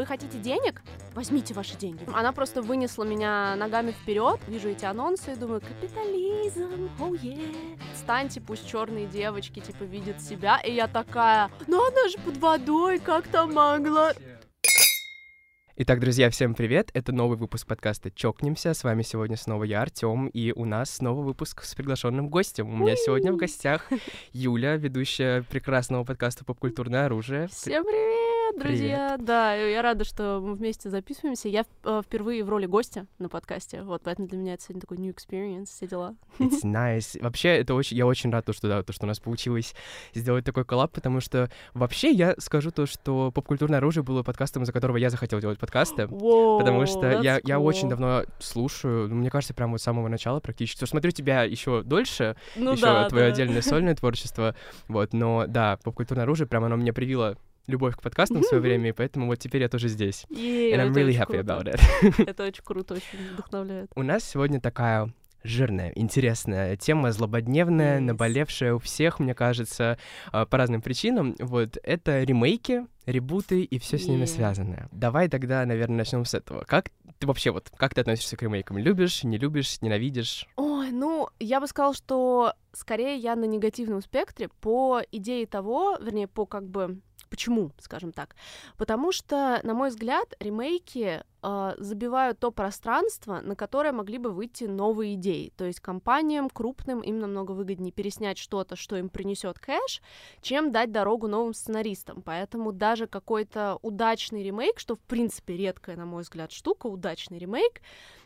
Вы хотите денег? Возьмите ваши деньги. Она просто вынесла меня ногами вперед. Вижу эти анонсы и думаю, капитализм, oh yeah. Станьте, пусть черные девочки, типа, видят себя. И я такая, ну она же под водой, как там могла? Итак, друзья, всем привет! Это новый выпуск подкаста «Чокнемся». С вами сегодня снова я, Артем, и у нас снова выпуск с приглашенным гостем. У меня сегодня в гостях Юля, ведущая прекрасного подкаста «Попкультурное оружие». Всем привет! Друзья! Привет. Да, я рада, что мы вместе записываемся. Я э, впервые в роли гостя на подкасте, вот, поэтому для меня это сегодня такой new experience, все дела. It's nice. Вообще, это очень, я очень рад, то, что, да, то, что у нас получилось сделать такой коллаб, потому что вообще я скажу то, что «Попкультурное оружие» было подкастом, за которого я захотел делать подкасты, Whoa, потому что я, cool. я очень давно слушаю, ну, мне кажется, прямо вот с самого начала практически. Смотрю тебя еще дольше, ну, еще да, твое да. отдельное сольное творчество, вот, но да, «Попкультурное оружие» прямо оно мне привило любовь к подкастам в свое время, и поэтому вот теперь я тоже здесь. И And I'm really happy круто. about it. Это очень круто, очень вдохновляет. У нас сегодня такая жирная, интересная тема, злободневная, Yes. наболевшая у всех, мне кажется, а, по разным причинам. Вот это ремейки, ребуты и все с ними Yeah. связанное. Давай тогда, наверное, начнем с этого. Как ты вообще вот, как ты относишься к ремейкам? Любишь, не любишь, ненавидишь? Ой, ну, я бы сказала, что скорее я на негативном спектре по идее того, вернее, по как бы Почему, скажем так? Потому что, на мой взгляд, ремейки э, забивают то пространство, на которое могли бы выйти новые идеи. То есть компаниям крупным им намного выгоднее переснять что-то, что им принесет кэш, чем дать дорогу новым сценаристам. Поэтому даже какой-то удачный ремейк, что в принципе редкая, на мой взгляд, штука, удачный ремейк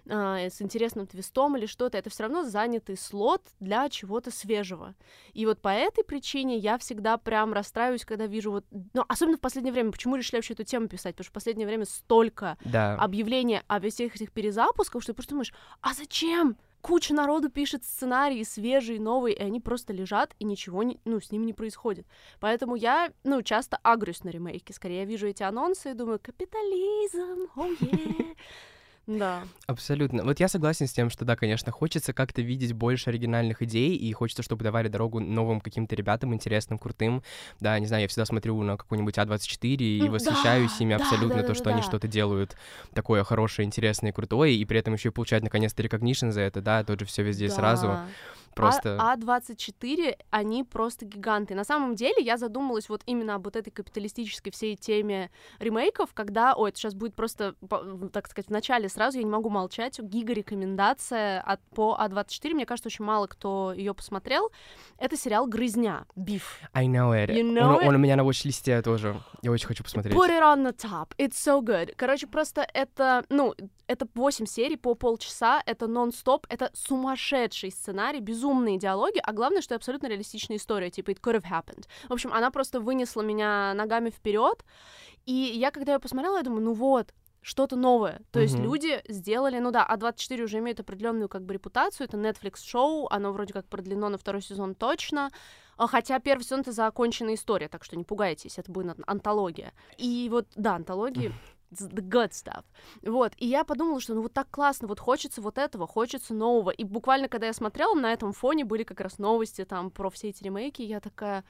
э, с интересным твистом или что-то, это все равно занятый слот для чего-то свежего. И вот по этой причине я всегда прям расстраиваюсь, когда вижу вот, ну, особенно в последнее время, почему решили вообще эту тему писать, потому что в последнее время столько Да. объявлений о всех этих перезапусках, что ты просто думаешь, а зачем? Куча народу пишет сценарии свежие, новые, и они просто лежат, и ничего не, ну, с ними не происходит. Поэтому я, ну, часто агрюсь на ремейки. Скорее, я вижу эти анонсы и думаю, капитализм, oh yeah. Да. Абсолютно. Вот я согласен с тем, что да, конечно, хочется как-то видеть больше оригинальных идей, и хочется, чтобы давали дорогу новым каким-то ребятам, интересным, крутым. Да, не знаю, я всегда смотрю на какой-нибудь А24 и восхищаюсь ими абсолютно, то, что они что-то делают такое хорошее, интересное и крутое, и при этом еще и получают наконец-то recognition за это, да, тоже все везде сразу. Просто... А, А24, они просто гиганты. На самом деле, я задумалась вот именно об вот этой капиталистической всей теме ремейков, когда, ой, это сейчас будет просто, так сказать, в начале сразу, я не могу молчать, гига-рекомендация от, по А24, мне кажется, очень мало кто ее посмотрел. Это сериал «Грызня», «Биф». I know it. You он, know он у меня на watch-листе тоже. Я очень хочу посмотреть. Put it on the top. It's so good. Короче, просто это, ну, это 8 серий по полчаса, это нон-стоп, это сумасшедший сценарий, безумные диалоги, а главное, что абсолютно реалистичная история, типа it could have happened. В общем, она просто вынесла меня ногами вперед, и я, когда ее посмотрела, я думаю, ну вот, что-то новое. То есть Мгм. люди сделали, ну да, А24 уже имеет определенную как бы репутацию, это Netflix-шоу, оно вроде как продлено на второй сезон точно, а, Хотя первый сезон это законченная история, так что не пугайтесь, это будет ан- антология. И вот, да, антологии the good stuff. Вот, и я подумала, что ну вот так классно, вот хочется вот этого, хочется нового. И буквально, когда я смотрела, на этом фоне были как раз новости там про все эти ремейки, я такая,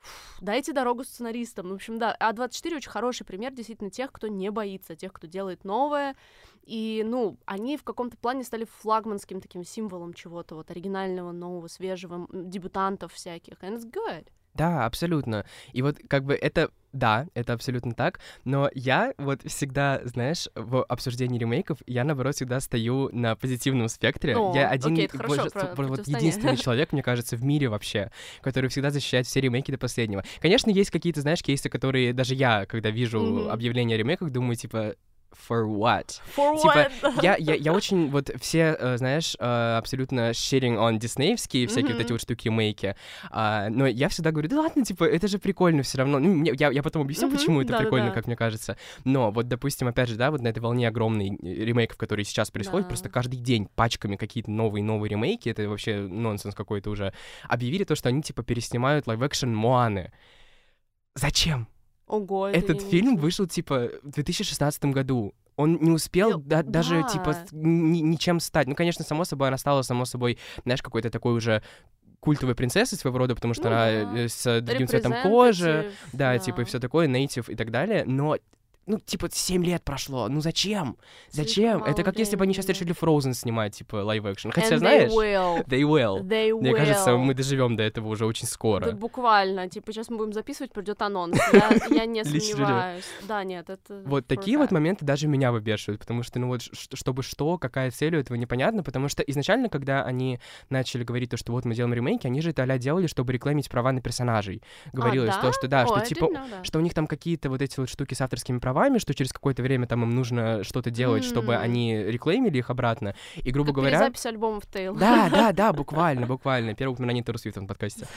«Фу, дайте дорогу сценаристам. В общем, да, А24 очень хороший пример действительно тех, кто не боится, тех, кто делает новое. И, ну, они в каком-то плане стали флагманским таким символом чего-то вот оригинального, нового, свежего, дебютантов всяких. And it's good. Да, абсолютно. И вот как бы это, да, это абсолютно так, но я вот всегда, знаешь, в обсуждении ремейков, я, наоборот, всегда стою на позитивном спектре. О, я один, окей, хорошо, больше- про- вот единственный человек, мне кажется, в мире вообще, который всегда защищает все ремейки до последнего. Конечно, есть какие-то, знаешь, кейсы, которые даже я, когда вижу Мгм. объявление о ремейках, думаю, типа, for what? For Типа, what? Я, я, я очень, вот все, э, знаешь, э, абсолютно shitting on диснеевские всякие вот эти вот штуки ремейки, а, но я всегда говорю, да ладно, типа, это же прикольно все равно. Ну, мне- я, я потом объясню, Мгм, почему это прикольно, да-да-да. как мне кажется. Но вот, допустим, опять же, да, вот на этой волне огромной э, ремейков, которые сейчас происходят, Да. просто каждый день пачками какие-то новые-новые ремейки, это вообще нонсенс какой-то уже, объявили то, что они, типа, переснимают live-action Моаны. Зачем? Ого, это Этот фильм слышала. вышел, типа, в 2016 году. Он не успел Э, да- даже, да. типа, ни- ничем стать. Ну, конечно, само собой, она стала, само собой, знаешь, какой-то такой уже культовой принцессой своего рода, потому что Ну она да. э, с другим цветом кожи, Representative, да, типа, и все такое, native и так далее, но ну, типа, 7 лет прошло, ну зачем? Зачем? Это как если бы они сейчас решили Frozen снимать, типа, live-action. Хотя, And знаешь... They will. They will. They Мне will. кажется, мы доживем до этого уже очень скоро. Да буквально, типа, сейчас мы будем записывать, придет анонс. Я, я не сомневаюсь. Да, нет, это... Вот такие вот моменты даже меня выбешивают, потому что, ну вот, чтобы что, какая цель у этого непонятно, потому что изначально, когда они начали говорить то, что вот мы делаем ремейки, они же это а делали, чтобы рекламить права на персонажей. Говорилось а, то, что да, что типа что у них там какие-то вот эти вот штуки с авторскими правами, что через какое-то время там им нужно что-то делать, чтобы М. они реклеймили их обратно. И, грубо Как говоря... перезапись альбомов Тейл. Да, да, да, буквально, буквально. Первое упоминание Тейлор Свифт в подкасте.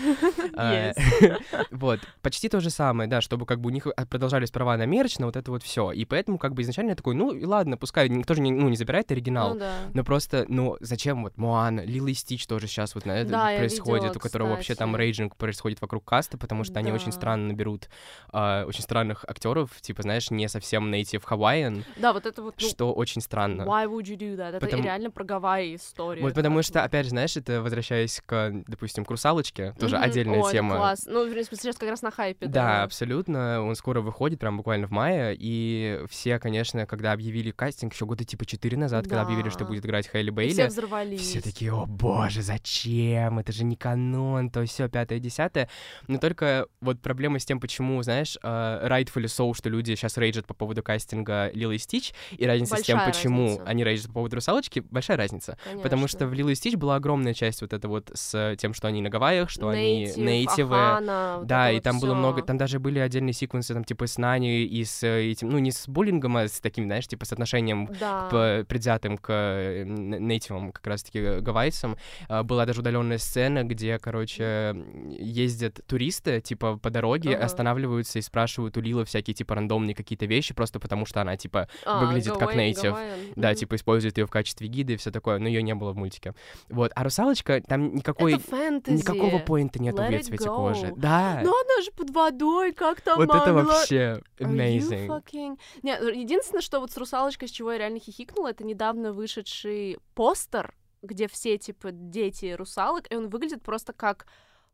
А. Вот, почти то же самое, да, чтобы как бы у них а, продолжались права на мерч, на вот это вот все. И поэтому как бы изначально я такой, ну и ладно, пускай никто же не, ну, не забирает оригинал. Ну да. Но просто, ну, зачем вот Моана, Лила и Стич тоже сейчас вот на это Да, происходит, видела, у которого вообще там рейджинг происходит вокруг каста, потому что они очень странно наберут а, очень странных актеров, типа, знаешь, не совсем native Hawaiian, Да, вот это вот, ну, что очень странно. why would you do that? Это Потому- реально про Гавайи история. Вот потому что, опять же, знаешь, это возвращаясь к, допустим, к русалочке, тоже Мгм. отдельная Ой, это тема. класс. Ну, в смысле, сейчас как раз на хайпе, Да, да. абсолютно. Он скоро выходит, прям буквально в мае. И все, конечно, когда объявили кастинг, еще года типа 4 назад, когда объявили, что Да. будет играть Хейли Бейли, все взорвались. все такие, о боже, зачем? Это же не канон, то все пятое, десятое. Но только вот проблема с тем, почему, знаешь, э, rightfully so, что люди сейчас рейджат по поводу кастинга Лилы и Стич, и разница с тем, Большая почему разница. они рейджат по поводу русалочки, большая разница. Потому что в Лилу и Стич была огромная часть вот это вот с тем, что они на Гавайях, что они нейтивы. Да, и там было много, там даже были отдельные секвенсы, там, типа, с Нани и с э, этим, ну, не с буллингом, а с таким, знаешь, типа, с отношением Да. п- предвзятым к э, нейтивам, как раз-таки э, гавайцам. А, Была даже удаленная сцена, где, короче, ездят туристы, типа, по дороге, Ага. останавливаются и спрашивают у Лилы всякие, типа, рандомные какие-то вещи, просто потому что она, типа, А, выглядит как Гавайи- native. Гавайян. да, типа, использует ее в качестве гида и все такое, но ее не было в мультике. Вот, а русалочка, там никакой... Это. Никакого поинта нету в ее цвете go. кожи. Да. Но она же под водой, как там вот это могла? вообще Are you amazing. fucking- Не, ну, единственное, что вот с русалочкой, с чего я реально хихикнула, это недавно вышедший постер, где все, типа, дети русалок, и он выглядит просто как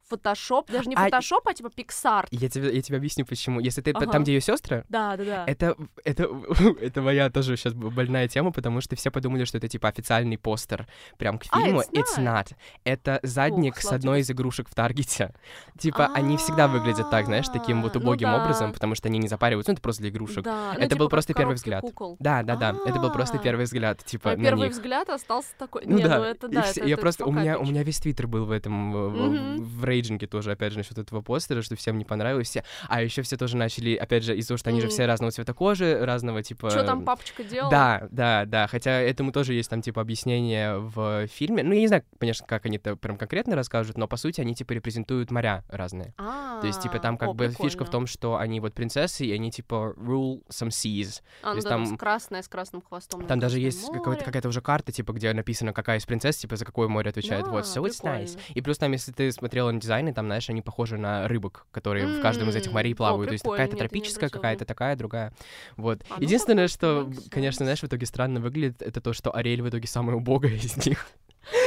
фотошоп, даже не А, фотошоп, а типа пиксар. Я тебе, я тебе объясню, почему. Если ты Ага. там, где ее сестры, Да, да, да. это, это, это моя тоже сейчас больная тема, потому что все подумали, что это типа официальный постер прям к А, фильму. it's not. Это задник Ух, с одной из игрушек в Таргете. Типа, они всегда выглядят так, знаешь, таким вот А, ну убогим да. образом, потому что они не запариваются. Ну, это просто для игрушек. Да, ну, это типа был просто первый взгляд. кукол. Да, да, да. Это был просто А. первый взгляд, типа, Мой первый них. взгляд остался такой. Ну не, да, ну это да. это- я это просто, у меня, у меня весь твиттер был в этом, в, в рейджинге тоже, опять же, насчет этого постера, что всем не понравилось, все, а еще все тоже начали, опять же, из-за того, что они же все разного цвета кожи, разного типа... Что там папочка делал? Да, да, да, хотя этому тоже есть там, типа, объяснение в фильме, ну, я не знаю, конечно, как они это прям конкретно расскажут, но, по сути, они, типа, репрезентуют моря разные. А, То есть, типа, там как о, бы фишка в прикольно. том, что они вот принцессы, и они, типа, rule some seas. А, ну есть да, там- красная с красным хвостом. Там даже есть какая-то уже карта, типа, где написано, какая из принцесс, типа, за какое море отвечает. вот, А, so it's nice. прикольно. И плюс там, если ты смотрела на дизайны, там, знаешь, они похожи на рыбок, которые в каждом из этих морей М, о, плавают. То есть какая-то тропическая, какая-то такая, другая. Вот. А, ну, Единственное, что, конечно, знаешь, в итоге странно выглядит, это то, что Ариэль в итоге самая убогая из них.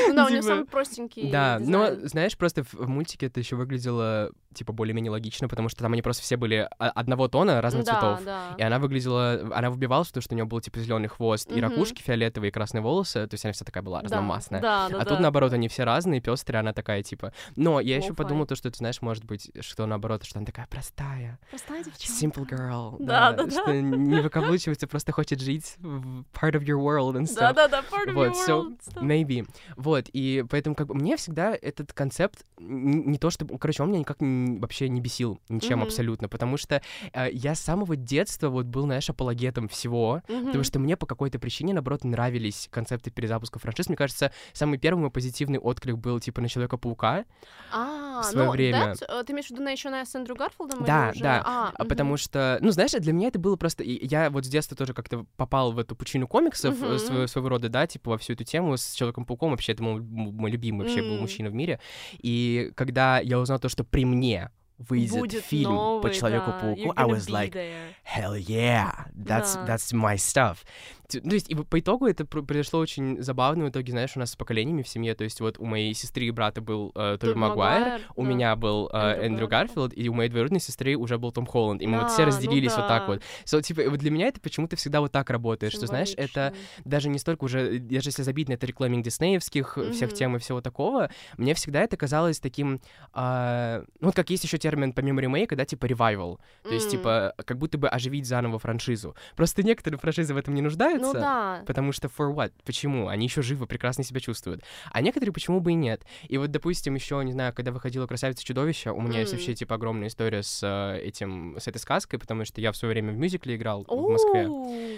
Ну да, у него Типа, самый простенький Да, но, знаешь, просто в, мультике это еще выглядело, типа, более-менее логично, потому что там они просто все были одного тона, разных да, цветов. Да, И она выглядела, она выбивалась, потому что у нее был типа зеленый хвост и ракушки фиолетовые, и красные волосы, то есть она вся такая была Да, разномастная. Да, да, а да. тут наоборот они все разные, пестрые, она такая типа. Но я еще подумал то, что ты знаешь, может быть, что наоборот, что она такая простая, Простая девчонка. simple girl, Да, да, что да. не выкаблучивается, просто хочет жить part of your world and Да, stuff. да, да, part of your so, world stuff. Maybe. Вот, и поэтому как бы мне всегда этот концепт не то чтобы... Короче, он меня никак н- вообще не бесил ничем Мгм. абсолютно, потому что э, я с самого детства вот был, знаешь, апологетом всего, Потому Мгм. что мне по какой-то причине, наоборот, нравились концепты перезапуска франшиз. Мне кажется, самый первый мой позитивный отклик был типа на Человека-паука. А, в своё ну, время. э, ты имеешь в виду на еще на с Эндрю Гарфилдом? Да, уже- да, А, А потому что, ну, знаешь, для меня это было просто... Я вот с детства тоже как-то попал в эту пучину комиксов э, своего, своего рода, да, типа во всю эту тему с Человеком-пауком. Вообще, это мой, мой любимый вообще был М. мужчина в мире. И когда я узнал то, что при мне выйдет Будет фильм по новый, да, Человеку-пауку, you're I was like, there. hell yeah, that's, Да. that's my stuff. Т- То есть, и по итогу это пр- произошло очень забавно в итоге, знаешь, у нас с поколениями в семье, то есть вот у моей сестры и брата был э, Тоби Магуайр, Магуайр, у да. меня был э, Эндрю Эндрю Гарфилд. И у моей двоюродной сестры уже был Том Холланд, и мы вот все Да, ну разделились вот так да. вот. So, типа, вот для меня это почему-то всегда вот так работает, что, знаешь, это даже не столько уже, даже если забить на это рекламинг диснеевских э, всех тем и всего такого, мне всегда это казалось таким, а, ну вот как есть еще термин помимо ремейка, да, типа revival, то есть М. типа как будто бы оживить заново франшизу. Просто некоторые франшизы в этом не нуждаются. Ну да. Потому что for what? Почему? Они еще живы, прекрасно себя чувствуют. А некоторые почему бы и нет. И вот, допустим, еще, не знаю, когда выходила «Красавица и чудовище», у меня есть М. вообще, типа, огромная история с э, этим, с этой сказкой, потому что я в свое время в мюзикле играл в Москве.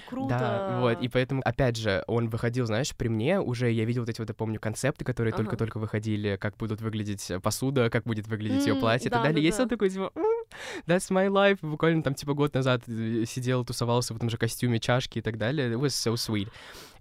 Круто. Да, вот, и поэтому, опять же, он выходил, знаешь, при мне уже, я видел вот эти вот, я помню, концепты, которые Ага. только-только выходили, как будут выглядеть посуда, как будет выглядеть ее М, платье и так да, далее. да, Есть да. он такой, типа, «М, that's my life, буквально там, типа, год назад э, сидел, тусовался в этом же костюме, чашки и так далее. It was so sweet.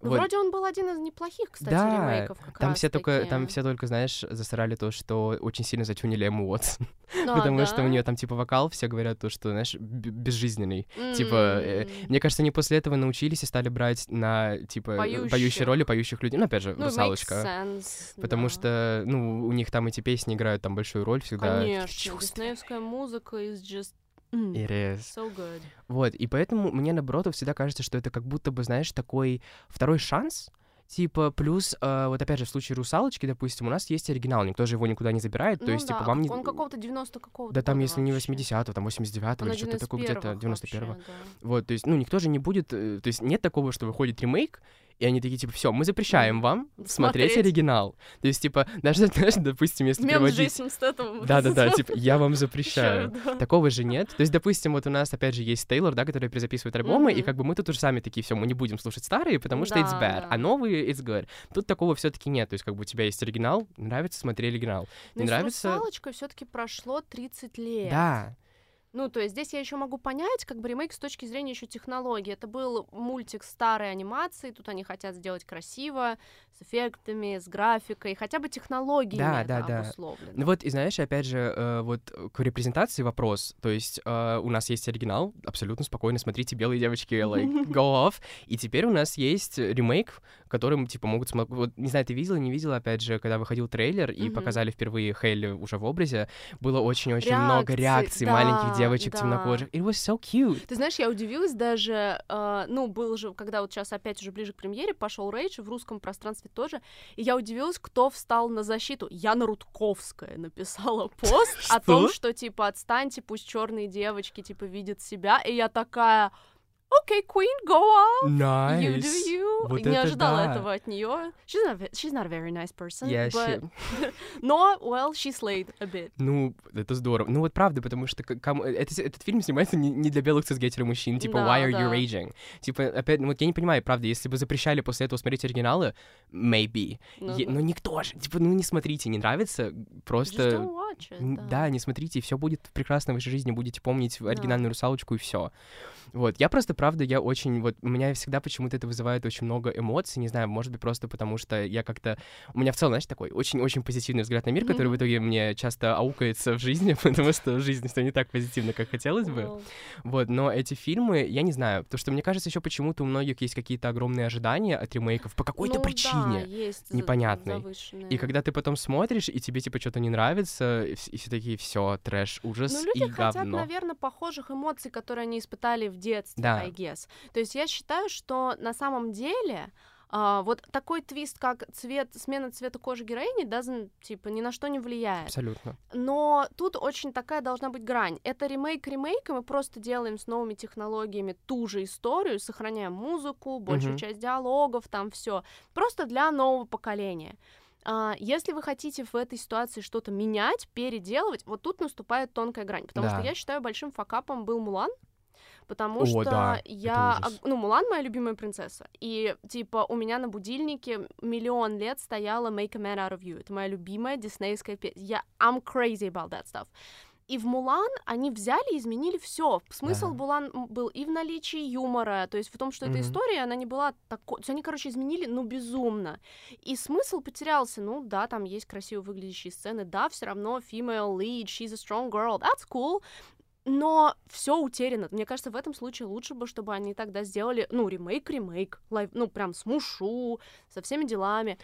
Ну, Вот. Вроде он был один из неплохих, кстати, Да, ремейков как Там раз все только, там все только, знаешь, засрали то, что очень сильно затюнили Эмму Уотсон, А, потому что у нее там типа вокал, все говорят то, что, знаешь, безжизненный. Типа, э. Мне кажется, они после этого научились и стали брать на типа поющие, роли поющих людей. Ну, опять же, Ну, русалочка. sense, Потому да. что, ну, у них там эти песни играют там большую роль всегда. Конечно, диснеевская музыка is just mm, It is. so good. Вот, и поэтому мне, наоборот, всегда кажется, что это как будто бы, знаешь, такой второй шанс, Типа, плюс, э, вот опять же, в случае «Русалочки», допустим, у нас есть оригинал, никто же его никуда не забирает, то Ну есть, да, типа, вам не... Он какого-то 90 какого-то Да там, если не вообще. 80-го, там 89-го Он или что-то такое, где-то 91-го 91-го. вообще, да. Вот, то есть, ну, никто же не будет... э, То есть нет такого, что выходит ремейк, и они такие, типа, все, мы запрещаем вам смотреть Смотреть. оригинал. То есть, типа, даже, знаешь, допустим, если Мем переводить... Да-да-да, типа, я вам запрещаю. Ещё, да. Такого же нет. То есть, допустим, вот у нас, опять же, есть Тейлор, да, который перезаписывает альбомы, и Мгм. как бы мы тут уже сами такие, все, мы не будем слушать старые, потому что it's Да, bad, да. а новые it's good. Тут такого все таки нет. То есть, как бы у тебя есть оригинал, нравится, смотри оригинал. Но Не и нравится... Все таки прошло 30 лет. Да, Ну, то есть здесь я еще могу понять, как бы ремейк с точки зрения еще технологии. Это был мультик старой анимации, тут они хотят сделать красиво, с эффектами, с графикой, хотя бы технологиями Да, это да, да. обусловлено. Ну вот, и знаешь, опять же, э, вот к репрезентации вопрос. То есть э, у нас есть оригинал, абсолютно спокойно, смотрите, белые девочки, like, go off. И теперь у нас есть ремейк, которым, типа, могут. Вот, не знаю, ты видела, не видела, опять же, когда выходил трейлер и показали впервые Хейли уже в образе, было очень-очень много Реакций, маленьких девочек да. темнокожих. It was so cute. Ты знаешь, я удивилась даже, э, ну, был же, когда вот сейчас опять уже ближе к премьере, пошел рейдж, в русском пространстве тоже, и я удивилась, кто встал на защиту. Яна Рудковская написала пост о том, Что? что, типа, отстаньте, пусть черные девочки, типа, видят себя, и я такая, окей, Queen, go on, you do Nice. you. Вот не это ожидала да. этого от нее. She's not, she's not a very nice person, Я but... щи- но, well, she slayed a bit. Ну, это здорово. Ну вот правда, потому что кому- это, этот фильм снимается не, не для белых цисгетеров мужчин, типа, Да, why are you да. raging? Типа, опять, ну вот я не понимаю, правда, если бы запрещали после этого смотреть оригиналы, maybe. Ну, Е- да. но никто же, типа, ну не смотрите, не нравится, Just просто... don't watch it, н- Да, не смотрите, и все будет прекрасно в вашей жизни, будете помнить оригинальную русалочку и все. Вот, я просто, правда, я очень, вот, у меня всегда почему-то это вызывает очень много эмоций, не знаю, может быть, просто потому что я как-то, у меня в целом, знаешь, такой очень-очень позитивный взгляд на мир, который в итоге мне часто аукается в жизни, потому что в жизни все не так позитивно, как хотелось бы. Well, Вот, но эти фильмы, я не знаю, потому что мне кажется, еще почему-то у многих есть какие-то огромные ожидания от ремейков по какой-то ну да, причине. есть за- непонятной. завышенные. И когда ты потом смотришь, и тебе типа что-то не нравится, и, вс- и все такие, все, трэш, ужас Ну, и люди хотят, говно. наверное, похожих эмоций, которые они испытали в детстве, Да. I guess. То есть я считаю, что на самом деле а, вот такой твист, как цвет, смена цвета кожи героини, doesn't, типа, ни на что не влияет. Абсолютно. Но тут очень такая должна быть грань. Это ремейк ремейка, мы просто делаем с новыми технологиями ту же историю, сохраняем музыку, большую Мгм. часть диалогов, там все. Просто для нового поколения. А, Если вы хотите в этой ситуации что-то менять, переделывать, вот тут наступает тонкая грань. Потому Да. что я считаю, большим факапом был Мулан. Потому О, что да, я, ну, Мулан моя любимая принцесса, и, типа, у меня на будильнике миллион лет стояла Make a Man Out of You, это моя любимая диснеевская песня, я, I'm crazy about that stuff. И в Мулан они взяли и изменили все. Смысл Да. Мулан был и в наличии юмора, то есть в том, что эта Мгм. история, она не была такой... То есть они, короче, изменили, ну, безумно. И смысл потерялся. Ну, да, там есть красиво выглядящие сцены, да, все равно female lead, she's a strong girl, that's cool. Но все утеряно. Мне кажется, в этом случае лучше бы, чтобы они тогда сделали, ну, ремейк-ремейк, live, ну, прям с Мушу, со всеми делами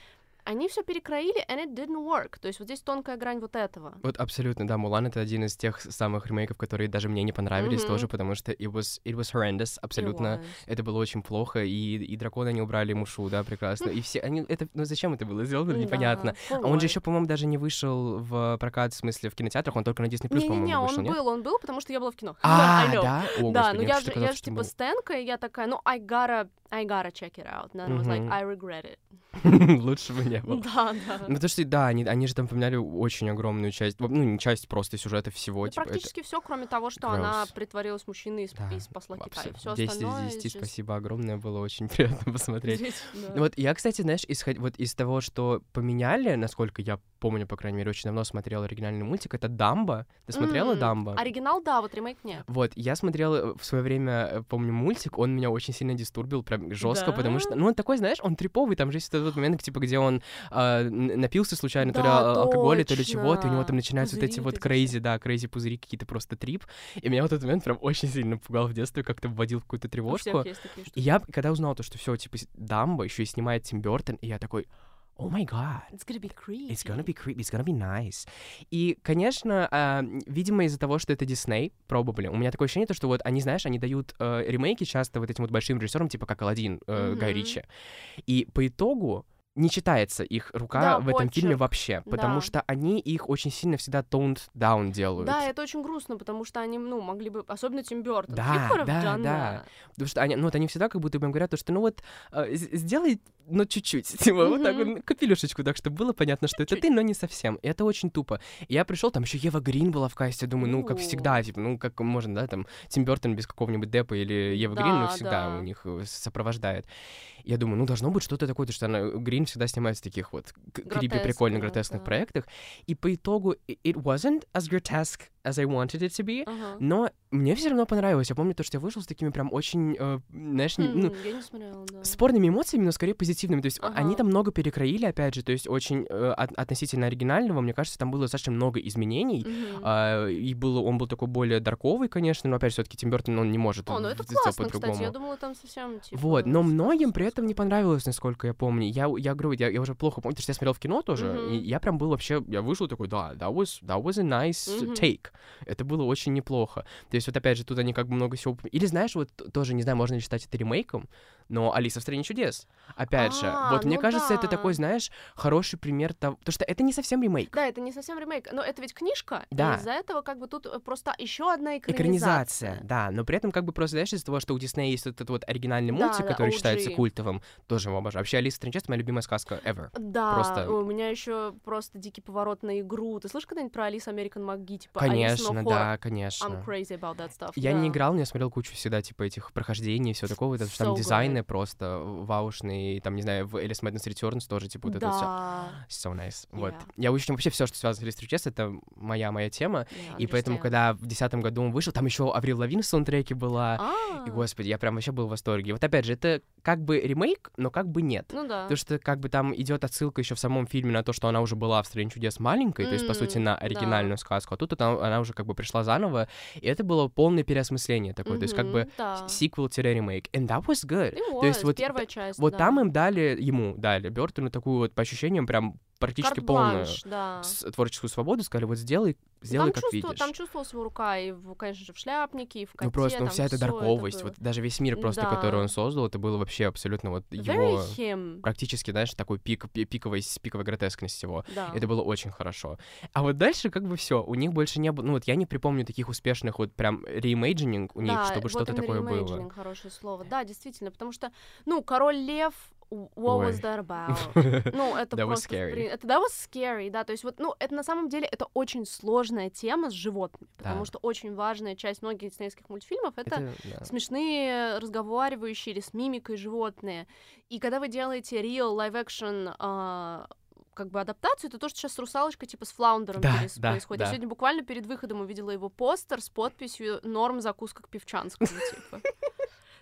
они все перекроили, and it didn't work. То есть вот здесь тонкая грань вот этого. Вот абсолютно, да, Мулан — это один из тех самых ремейков, которые даже мне не понравились mm-hmm. тоже, потому что it was, it was horrendous, абсолютно. Это было очень плохо, и, и драконы не убрали Мушу, да, прекрасно. И все, они, это, ну зачем это было сделано, непонятно. Да, а он же еще, по-моему, даже не вышел в прокат, в смысле, в кинотеатрах, он только на Disney Plus, по-моему, Не-не-не, он был, он был, потому что я была в кино. А, да? О, да, ну я же, я же типа стенка, и я такая, ну, I gotta I gotta check it out. And. I was like, I regret it. Лучше бы не было. Да, да. Ну, потому что, да, они, они же там поменяли очень огромную часть, ну, не часть просто сюжета всего. Ну, типа, практически это... все, кроме того, что Gross. она притворилась мужчиной и, да. и спасла Китай. Все 10 остальное... 10 из 10 спасибо огромное, было очень приятно посмотреть. 10, да. Вот я, кстати, знаешь, исход... вот из того, что поменяли, насколько я помню, по крайней мере, очень давно смотрела оригинальный мультик, это Дамба. Ты смотрела mm-hmm. Дамба? Оригинал, да, вот ремейк нет. Вот, я смотрела в свое время, э, помню, мультик, он меня очень сильно дистурбил, прям жестко, да? потому что, ну, он такой, знаешь, он триповый, там же есть этот момент, типа, где он э, напился случайно, да, то ли алкоголя, то ли чего-то, и у него там начинаются пузыри вот эти вот crazy, да, crazy пузыри, какие-то просто трип. И меня вот этот момент прям очень сильно пугал в детстве, как-то вводил в какую-то тревожку. И я, когда узнал то, что все, типа, Дамба еще и снимает Тим Бертон, и я такой, oh my god. It's gonna be creepy. It's gonna be creepy, it's gonna be nice. И, конечно, э, видимо, из-за того, что это Дисней, пробовали, у меня такое ощущение, то, что вот они, знаешь, они дают э, ремейки часто вот этим вот большим режиссерам, типа как Алладин э, mm-hmm. Гай Ричи. И по итогу не читается их рука да, в этом почерк. фильме вообще, потому да. что они их очень сильно всегда toned down делают. Да, это очень грустно, потому что они, ну, могли бы, особенно Тим Бёртон, да, да, да, потому что они, ну, вот они всегда как будто бы им говорят, то, что, ну, вот, э, сделай, ну, чуть-чуть, типа, mm-hmm. вот так вот, капелюшечку, так, чтобы было понятно, что это ты, но не совсем, и это очень тупо. Я пришел, там еще Ева Грин была в касте, думаю, ну, как всегда, типа, ну, как можно, да, там, Тим Бёртон без какого-нибудь Деппа или Ева да, Грин, ну, всегда да. у них э, сопровождает. Я думаю, ну, должно быть что-то такое, что она, Грин всегда снимается в таких вот крипи прикольных, гротескных да. проектах. И по итогу it wasn't as grotesque as I wanted it to be, uh-huh. но мне все равно понравилось. Я помню то, что я вышел с такими прям очень, э, знаешь, не, ну, я не смотрела, да. спорными эмоциями, но скорее позитивными. То есть uh-huh. они там много перекроили, опять же, то есть очень э, от, относительно оригинального, мне кажется, там было достаточно много изменений, uh-huh. э, и был, он был такой более дарковый, конечно, но опять же, все-таки Тим Бертон, он не может. О, ну это классно, кстати, я думала, там совсем типа... Вот, но многим при этом не понравилось, насколько я помню. Я, я говорю, я, я уже плохо помню, потому что я смотрел в кино тоже, uh-huh. и я прям был вообще, я вышел такой, да, that was, that was a nice uh-huh. take. Это было очень неплохо. То есть вот опять же, тут они как бы много всего... Или знаешь, вот тоже, не знаю, можно ли считать это ремейком, но «Алиса в стране чудес». Опять же, А, вот мне ну кажется, это такой, знаешь, хороший пример того... Потому что это не совсем ремейк. Да, это не совсем ремейк, но это ведь книжка, Да. из-за этого как бы тут э, просто еще одна экранизация. Экранизация, да, но при этом как бы просто, знаешь, из-за того, что у Диснея есть этот вот оригинальный мультик, который считается культовым, тоже его обожаю. Вообще, «Алиса в стране чудес» — моя любимая сказка ever. Да, Просто- у меня еще просто дикий поворот на игру. Ты слышишь когда-нибудь про Алису Американ МакГи? Типа Конечно, да, конечно. I'm crazy about that stuff. Я да. не играл, но я смотрел кучу всегда, типа, этих прохождений и все такого, что там So дизайны просто ваушные, там, не знаю, в Alice Madness Returns тоже, типа, вот это все. Да. So nice. Вот. Yeah. Я очень вообще все, что связано с Alice Chess, это моя моя тема. Yeah, И поэтому, когда в десятом году он вышел, там еще Аврил Лавин в саундтреке была. А, И, господи, я прям вообще был в восторге. Вот опять же, это как бы ремейк, но как бы нет. Ну да. Потому что как бы там идет отсылка еще в самом фильме на то, что она уже была в «Стране чудес» маленькой, то есть, по сути, на да. оригинальную сказку, а тут она, она уже как бы пришла заново, и это было полное переосмысление такое, то есть как бы да. сиквел-ремейк. And that was good. И То есть вот, вот первая часть, Вот да. там им дали, ему дали, Бертону такую вот по ощущениям прям практически полную да. творческую свободу, сказали, вот сделай, сделай там, как чувствовал- видишь. там чувствовалась его рука, и, в, конечно же, в шляпнике, и в коте. ну просто ну, вся эта это дарковость, было. вот даже весь мир просто, Да. который он создал, это было вообще абсолютно вот Very его him. практически, знаешь, такой пик, пи- пиковой, пиковой гротескность его. Да. Это было очень хорошо. А вот дальше как бы все, у них больше не было, ну вот я не припомню таких успешных вот прям reimagining у них, Да, чтобы вот что-то такое было. reimagining, хорошее слово. Да, действительно, потому что, ну, Король Лев, what Ой. was that about? Ну, это That was просто... в scary. Это, that was scary, да, то есть вот, ну, это на самом деле, это очень сложная тема с животными, потому Да. что очень важная часть многих диснейских мультфильмов — это Это, да. смешные, разговаривающие или с мимикой животные. И когда вы делаете real live-action а, как бы адаптацию, это то, что сейчас с русалочкой типа с флаундером Да, перес- да, происходит. да. Я сегодня буквально перед выходом увидела его постер с подписью «Норм закуска к певчанскому», типа.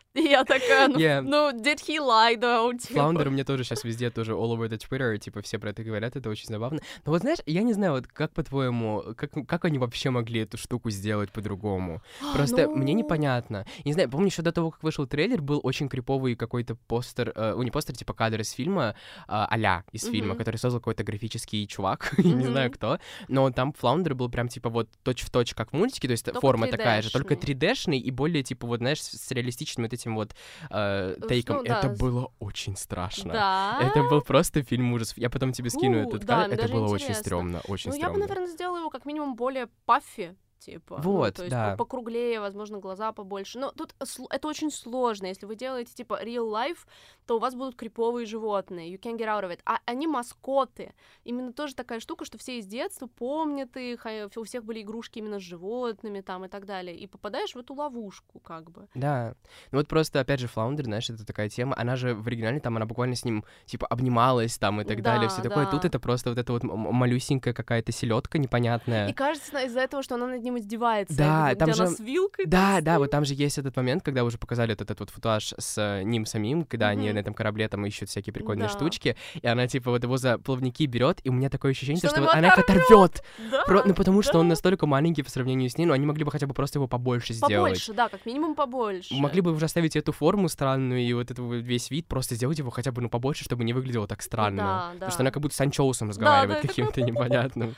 И я такая, ну, Yeah. ну, did he lie, though? Типа. Флаундер у меня тоже сейчас везде тоже all over the Twitter, типа все про это говорят, это очень забавно. Но вот знаешь, я не знаю, вот как по-твоему, как, как они вообще могли эту штуку сделать по-другому? Просто мне Ну, непонятно. Не знаю, помню, еще до того, как вышел трейлер, был очень криповый какой-то постер, э, ну не постер, типа кадр из фильма, а, а-ля из фильма, Мгм. который создал какой-то графический чувак, я не знаю кто, но там Флаундер был прям типа вот точь-в-точь, как в мультике, то есть Только форма такая же, только 3D-шный. 3D-шный и более типа вот, знаешь, с реалистичным вот этим вот э, тейком. ну да, Это было очень страшно. Да. Это был просто фильм ужасов. Я потом тебе скину Фу, этот да, кадр. Это было очень интересно. стрёмно, очень Ну, я бы, стрёмно. наверное, сделала его как минимум более паффи, типа. ну, Вот, то есть да. по- покруглее, возможно, глаза побольше. Но тут это очень сложно. Если вы делаете, типа, real life, то у вас будут криповые животные. You can't get out of it. А они маскоты. Именно тоже такая штука, что все из детства помнят их, а у всех были игрушки именно с животными там и так далее. И попадаешь в эту ловушку, как бы. Да. Ну вот просто, опять же, Флаундер, знаешь, это такая тема. Она же в оригинале там, она буквально с ним, типа, обнималась там и так далее, Да, все такое. да. Тут это просто вот эта вот малюсенькая какая-то селедка непонятная. И кажется, из-за этого, что она над ним издевается. Да, там же- с вилкой Да, да, вот там же есть этот момент, когда уже показали вот этот вот футаж с э, ним самим, когда они на этом корабле там ищут всякие прикольные штучки, и она типа вот его за плавники берет, и у меня такое ощущение, Что она их оторвет. Ну потому что он настолько маленький по сравнению с ним, но они могли бы хотя бы просто его побольше сделать. Побольше, да, как минимум побольше. Могли бы уже оставить эту форму странную и вот этот весь вид, просто сделать его хотя бы ну побольше, чтобы не выглядело так странно. Потому что она как будто с анчоусом разговаривает каким-то непонятным.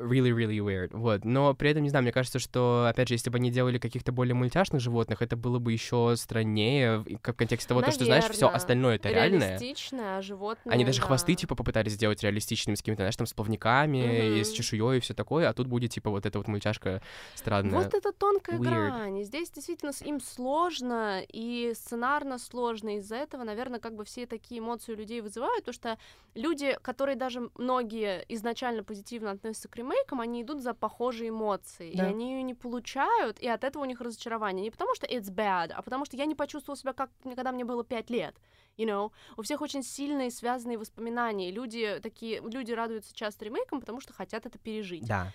Really, really weird. Вот. Но при этом, не знаю, мне кажется, что, опять же, если бы они делали каких-то более мультяшных животных, это было бы еще страннее, в- как в контексте того, то, что, знаешь, все остальное это реальное. Реалистичное, а животные, Они даже да. хвосты, типа, попытались сделать реалистичными с какими-то, знаешь, там, с плавниками, и с чешуей и все такое, а тут будет, типа, вот эта вот мультяшка странная. Вот это тонкая Weird. грань. Здесь действительно им сложно, и сценарно сложно. Из-за этого, наверное, как бы все такие эмоции у людей вызывают, потому что люди, которые даже многие изначально позитивно относятся к ремейкам, они идут за похожие эмоции, Да. и они ее не получают, и от этого у них разочарование. Не потому что it's bad, а потому что я не почувствовала себя как когда мне было пять лет. You know? У всех очень сильные связанные воспоминания. Люди такие, люди радуются часто ремейкам, потому что хотят это пережить. Да.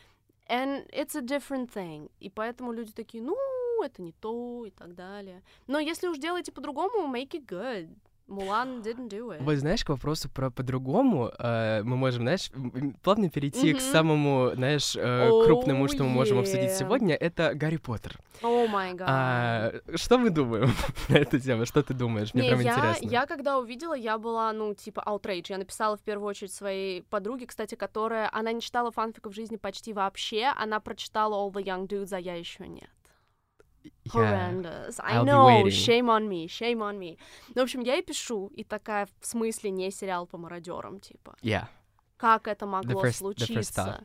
And it's a different thing. И поэтому люди такие, ну, это не то и так далее. Но если уж делаете по-другому, make it good. Мулан didn't do it. Вот знаешь, к вопросу про по-другому, э, мы можем, знаешь, плавно перейти к Мгм. самому, знаешь, э, Oh, крупному, что мы можем обсудить сегодня, это Гарри Поттер. О май гад. А, что мы думаем на эту тему? Что ты думаешь? Мне Не, прям я, интересно. я когда увидела, я была, ну, типа, outrage. Я написала в первую очередь своей подруге, кстати, которая, она не читала фанфиков в жизни почти вообще, она прочитала All the Young Dudes, а я еще нет. Horrendous. I I'll be know, shame on me, shame on me. Ну, в общем, я ей пишу, и такая, в смысле, не сериал по мародерам, типа. Yeah. Как это могло first- the first случиться? thought.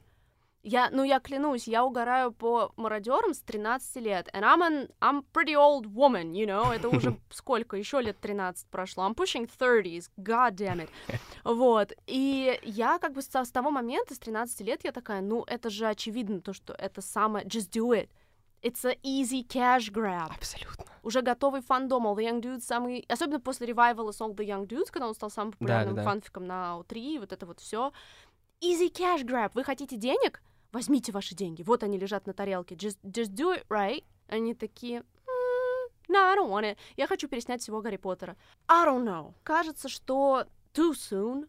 Я, ну, я клянусь, я угораю по мародерам с 13 лет. And I'm an, I'm pretty old woman, you know? Это уже сколько? Еще лет 13 прошло. I'm pushing 30s, god damn it. Вот. И я как бы с, с того момента, с 13 лет, я такая, ну, это же очевидно, то, что это самое... Just do it. It's a easy cash grab. Абсолютно. Уже готовый фандом. All the Young Dudes самый... Особенно после ревайвала с All the Young Dudes, когда он стал самым популярным Да-да-да. фанфиком на O3, вот это вот все. Easy cash grab. Вы хотите денег? Возьмите ваши деньги. Вот они лежат на тарелке. Just, just do it right. Они такие... «М, No, I don't want it. Я хочу переснять всего Гарри Поттера. I don't know. Кажется, что too soon.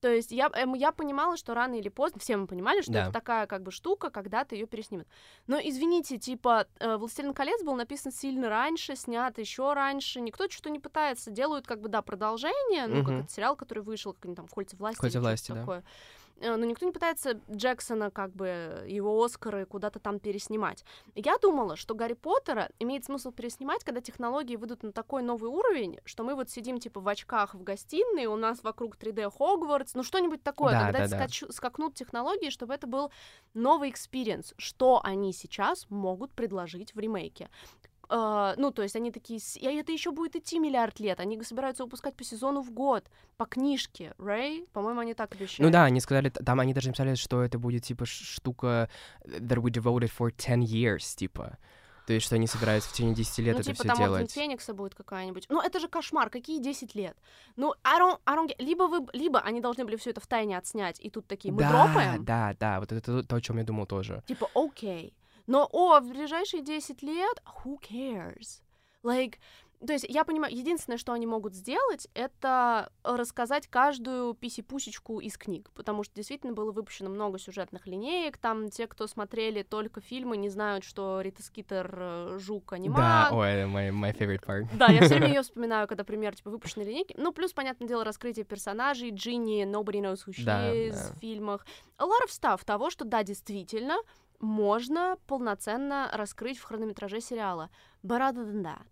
То есть я, эм, я понимала, что рано или поздно, все мы понимали, что Да. это такая как бы штука, когда-то ее переснимут. Но извините, типа, э, «Властелин колец» был написан сильно раньше, снят еще раньше, никто что-то не пытается, делают как бы, да, продолжение, ну, как Мгм. этот сериал, который вышел, как они там, «Кольца власти» «Кольца власти», да. такое. Но никто не пытается Джексона, как бы, его Оскары куда-то там переснимать. Я думала, что Гарри Поттера имеет смысл переснимать, когда технологии выйдут на такой новый уровень, что мы вот сидим, типа, в очках в гостиной, у нас вокруг 3D Хогвартс, ну, что-нибудь такое, Да, когда да, да. скачу- скакнут технологии, чтобы это был новый experience, что они сейчас могут предложить в ремейке. Э, ну, то есть они такие, и это еще будет идти миллиард лет, они собираются выпускать по сезону в год, по книжке, right, по-моему, они так обещают. Ну да, они сказали, там они даже написали, что это будет типа штука that we devoted for 10 years, типа. То есть, что они собираются в течение 10 лет ну, это типа, все там делать. Феникса будет какая-нибудь. Ну, это же кошмар, какие 10 лет? Ну, I don't, I don't get... Либо, вы, либо они должны были все это в тайне отснять, и тут такие, мы да, дропаем. да, да, вот это то, то, о чем я думал тоже. Типа, окей. Но, о, в ближайшие 10 лет, who cares? Like, То есть я понимаю, единственное, что они могут сделать, это рассказать каждую писи-пусечку из книг, потому что действительно было выпущено много сюжетных линеек, там те, кто смотрели только фильмы, не знают, что Рита Скитер э, жук анимат. Да, ой, это my, my favorite part. Да, я все время ее вспоминаю, когда, пример, типа, выпущенные линейки. Ну, плюс, понятное дело, раскрытие персонажей, Джинни, Nobody Knows Who She Да, Is да. в фильмах. A lot of stuff того, что, да, действительно, можно полноценно раскрыть в хронометраже сериала. That,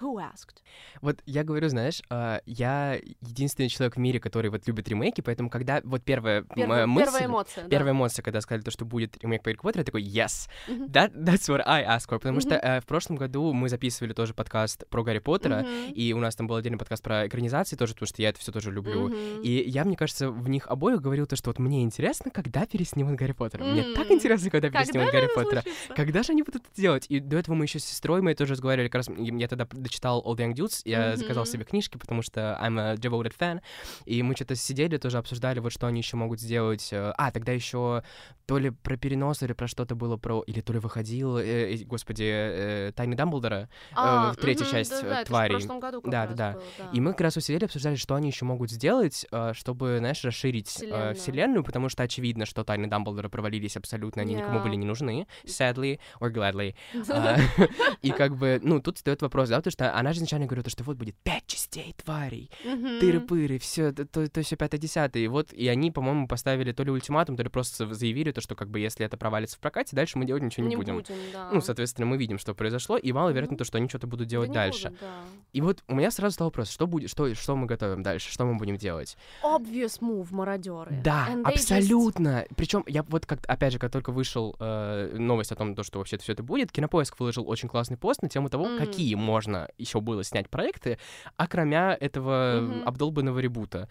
who asked? Вот я говорю, знаешь, а, я единственный человек в мире, который вот любит ремейки, поэтому когда вот первая Первая, мысль... первая эмоция, да. Первая эмоция, когда сказали то, что будет ремейк по Гарри Поттеру, я такой, yes, that, that's what I ask for, потому что Мгм. э, в прошлом году мы записывали тоже подкаст про Гарри Поттера, Мгм. и у нас там был отдельный подкаст про экранизации тоже, потому что я это все тоже люблю. Мгм. И я, мне кажется, в них обоих говорил то, что вот мне интересно, когда переснимут Гарри Поттера. Мне так интересно, когда Когда переснимут же Гарри Поттера. случится? Когда же они будут это делать? И до этого мы еще с сестрой мы тоже разговаривали, как раз я тогда дочитал All the Young Dudes, я заказал Мгм. себе книжки, потому что I'm a devoted fan, и мы что-то сидели, тоже обсуждали, вот что они еще могут сделать. Э, А, тогда еще то ли про перенос, или про что-то было про... Или то ли выходил, э, э, господи, э, Тайны Дамблдора, А, в третья мгм, часть, да, э, да, году как Да, раз да, было, да. и мы как раз усидели, обсуждали, что они еще могут сделать, э, чтобы, знаешь, расширить э, Вселенную. вселенную, потому что очевидно, что тайны Дамблдора провалились абсолютно, они никому Yeah. были не нужны, sadly or gladly. А, И как бы, ну, тут встает вопрос, да, потому что она же изначально говорила, что вот будет пять частей тварей, Мгм. тыры-пыры, все, то, то, то все пятое-десятое. И вот, и они, по-моему, поставили то ли ультиматум, то ли просто заявили то, что как бы если это провалится в прокате, дальше мы делать ничего не, будем. да. Ну, соответственно, мы видим, что произошло, и маловероятно Мгм. то, что они что-то будут Да делать не дальше. будут, да. И вот у меня сразу стал вопрос, что будет, что, что мы готовим дальше, что мы будем делать? Obvious move, мародеры. Да, And they just- абсолютно. Причем я вот как опять же, как только вышел э, новость о том, то, что вообще все это будет, Кинопоиск выложил очень классный пост на тему того, Мгм. какие можно еще было снять проекты, окромя этого Мгм. обдолбанного ребута.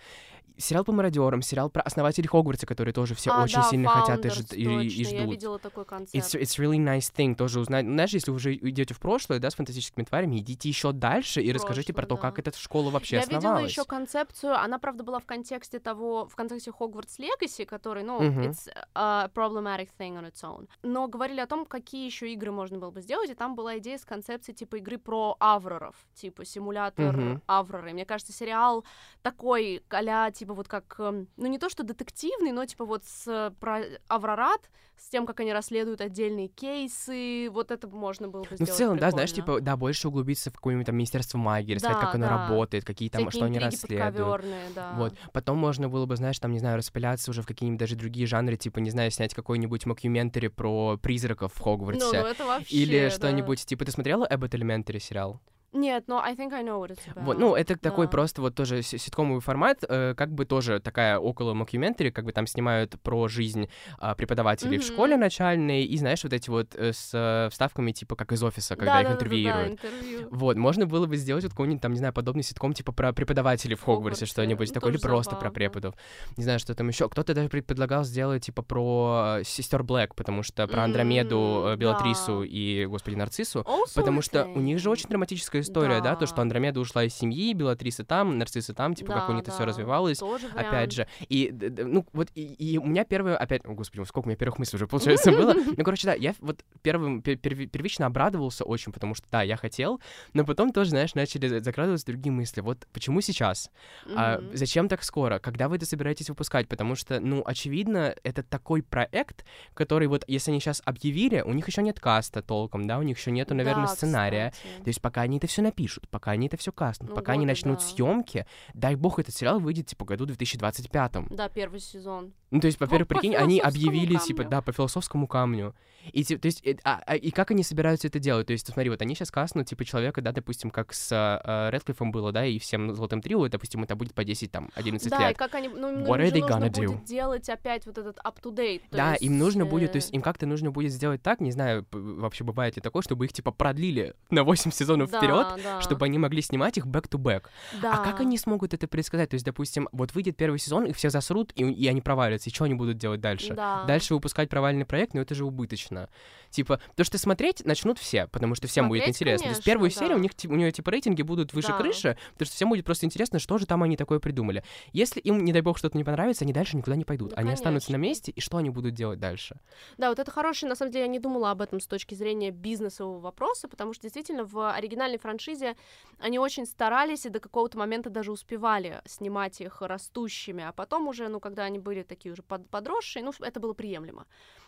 Сериал по мародерам, сериал про основателей Хогвартса, которые тоже все А, очень да, сильно хотят и, жд- и- и точно, Я ждут. видела такой концепт. It's, it's really nice thing тоже узнать. Ну, Знаешь, если вы уже идете в прошлое, да, с фантастическими тварями, идите еще дальше и расскажите про то, Прошлое, как эта школа вообще Я видела основалась. еще концепцию, она, правда, была в контексте того, в контексте Хогвартс Легаси, который, ну, Мгм. it's a problematic thing on its own. Но говорили о том, какие еще игры можно было бы сделать, и там была идея с концепцией типа игры про авроров, типа симулятор Мгм. авроры. Мне кажется, сериал такой, а типа вот как, эм, ну не то что детективный, но типа вот с про Аврорат, с тем, как они расследуют отдельные кейсы, вот это можно было бы Ну, сделать в целом, да, знаешь, прикольно. типа, да, больше углубиться в какое-нибудь там Министерство магии, рассказать, Да, как оно да. работает, какие там, Всякие что они расследуют. да. Вот. Потом можно было бы, знаешь, там, не знаю, распыляться уже в какие-нибудь даже другие жанры, типа, не знаю, снять какой-нибудь мокюментари про призраков в Ну, Хогвартсе. ну это вообще, Или да. что-нибудь, типа, ты смотрела Abbott Elementary сериал? Нет, но I think I know what it's about. Вот, ну, это такой Да. просто вот тоже си- ситкомовый формат, э, как бы тоже такая около мокюментари, как бы там снимают про жизнь а, преподавателей в Мгм. школе начальной, и, знаешь, вот эти вот э, с э, вставками, типа, как из офиса, когда Да, их да, да, да, да, интервьюируют. интервью. Вот, можно было бы сделать вот какой-нибудь там, не знаю, подобный ситком, типа про преподавателей в Хогвартсе, Хогвартсе. что-нибудь Ну, такое, или просто про забавно. преподов. Не знаю, что там еще. Кто-то даже пред- предлагал сделать, типа, про сестер Блэк, потому что про Андромеду, э, Белатрису да. и, господи, Нарциссу. Also Потому что у них же очень драматическая история, да, то, что Да. Андромеда ушла из семьи, Белатриса там, Нарцисса там, типа, как у Да, них это все да, развивалось. тоже Опять вариант. же, и, ну, вот, и, и у меня первое, опять, о, господи, сколько у меня первых мыслей уже, получается, было. Ну, короче, да, я вот первым, пер- перви- первично обрадовался очень, потому что, да, я хотел, но потом тоже, знаешь, начали за- закрадываться другие мысли. Вот почему сейчас? А, зачем так скоро? Когда вы это собираетесь выпускать? Потому что, ну, очевидно, это такой проект, который вот, если они сейчас объявили, у них еще нет каста толком, да, у них еще нету, наверное, Да, сценария. кстати. То есть пока они это все напишут, пока они это все кастнут, Ну, пока они начнут да. съемки, дай бог, этот сериал выйдет, типа, году 2025. Да, первый сезон. Ну, то есть, во-первых, прикинь, они объявили, типа, камню. да, по философскому камню. И, ти- то есть, э, а- а- и как они собираются это делать? То есть, смотри, вот они сейчас каснут, типа, человека, да, допустим, как с э, Редклиффом было, да, и всем Золотым Трио, допустим, это будет по 10, там, 11 Да, и лет. как они, ну, им What же нужно gonna будет do? делать опять вот этот up-to-date. Да, им нужно есть, будет, то есть э, им как-то нужно будет сделать так, не знаю, вообще бывает ли такое, чтобы их, типа, продлили на 8 сезонов да, вперед, да, чтобы они могли снимать их back-to-back. да. А как они смогут это предсказать? То есть, допустим, вот выйдет первый сезон, их все засрут, и, и они провалятся. Нравится, и что они будут делать дальше? Да. Дальше выпускать провальный проект, но это же убыточно. Типа, то, что смотреть начнут все, потому что всем будет Смотреть, интересно. То есть конечно, первую да. серию у них, у нее типа рейтинги будут выше Да. крыши, потому что всем будет просто интересно, что же там они такое придумали. Если им, не дай бог, что-то не понравится, они дальше никуда не пойдут. Ну, они останутся на конечно. месте, и что они будут делать дальше? Да, вот это хороший, на самом деле, я не думала об этом с точки зрения бизнесового вопроса, потому что действительно в оригинальной франшизе они очень старались и до какого-то момента даже успевали снимать их растущими, а потом уже, ну, когда они были такие уже под- подросшие, ну, это было приемлемо.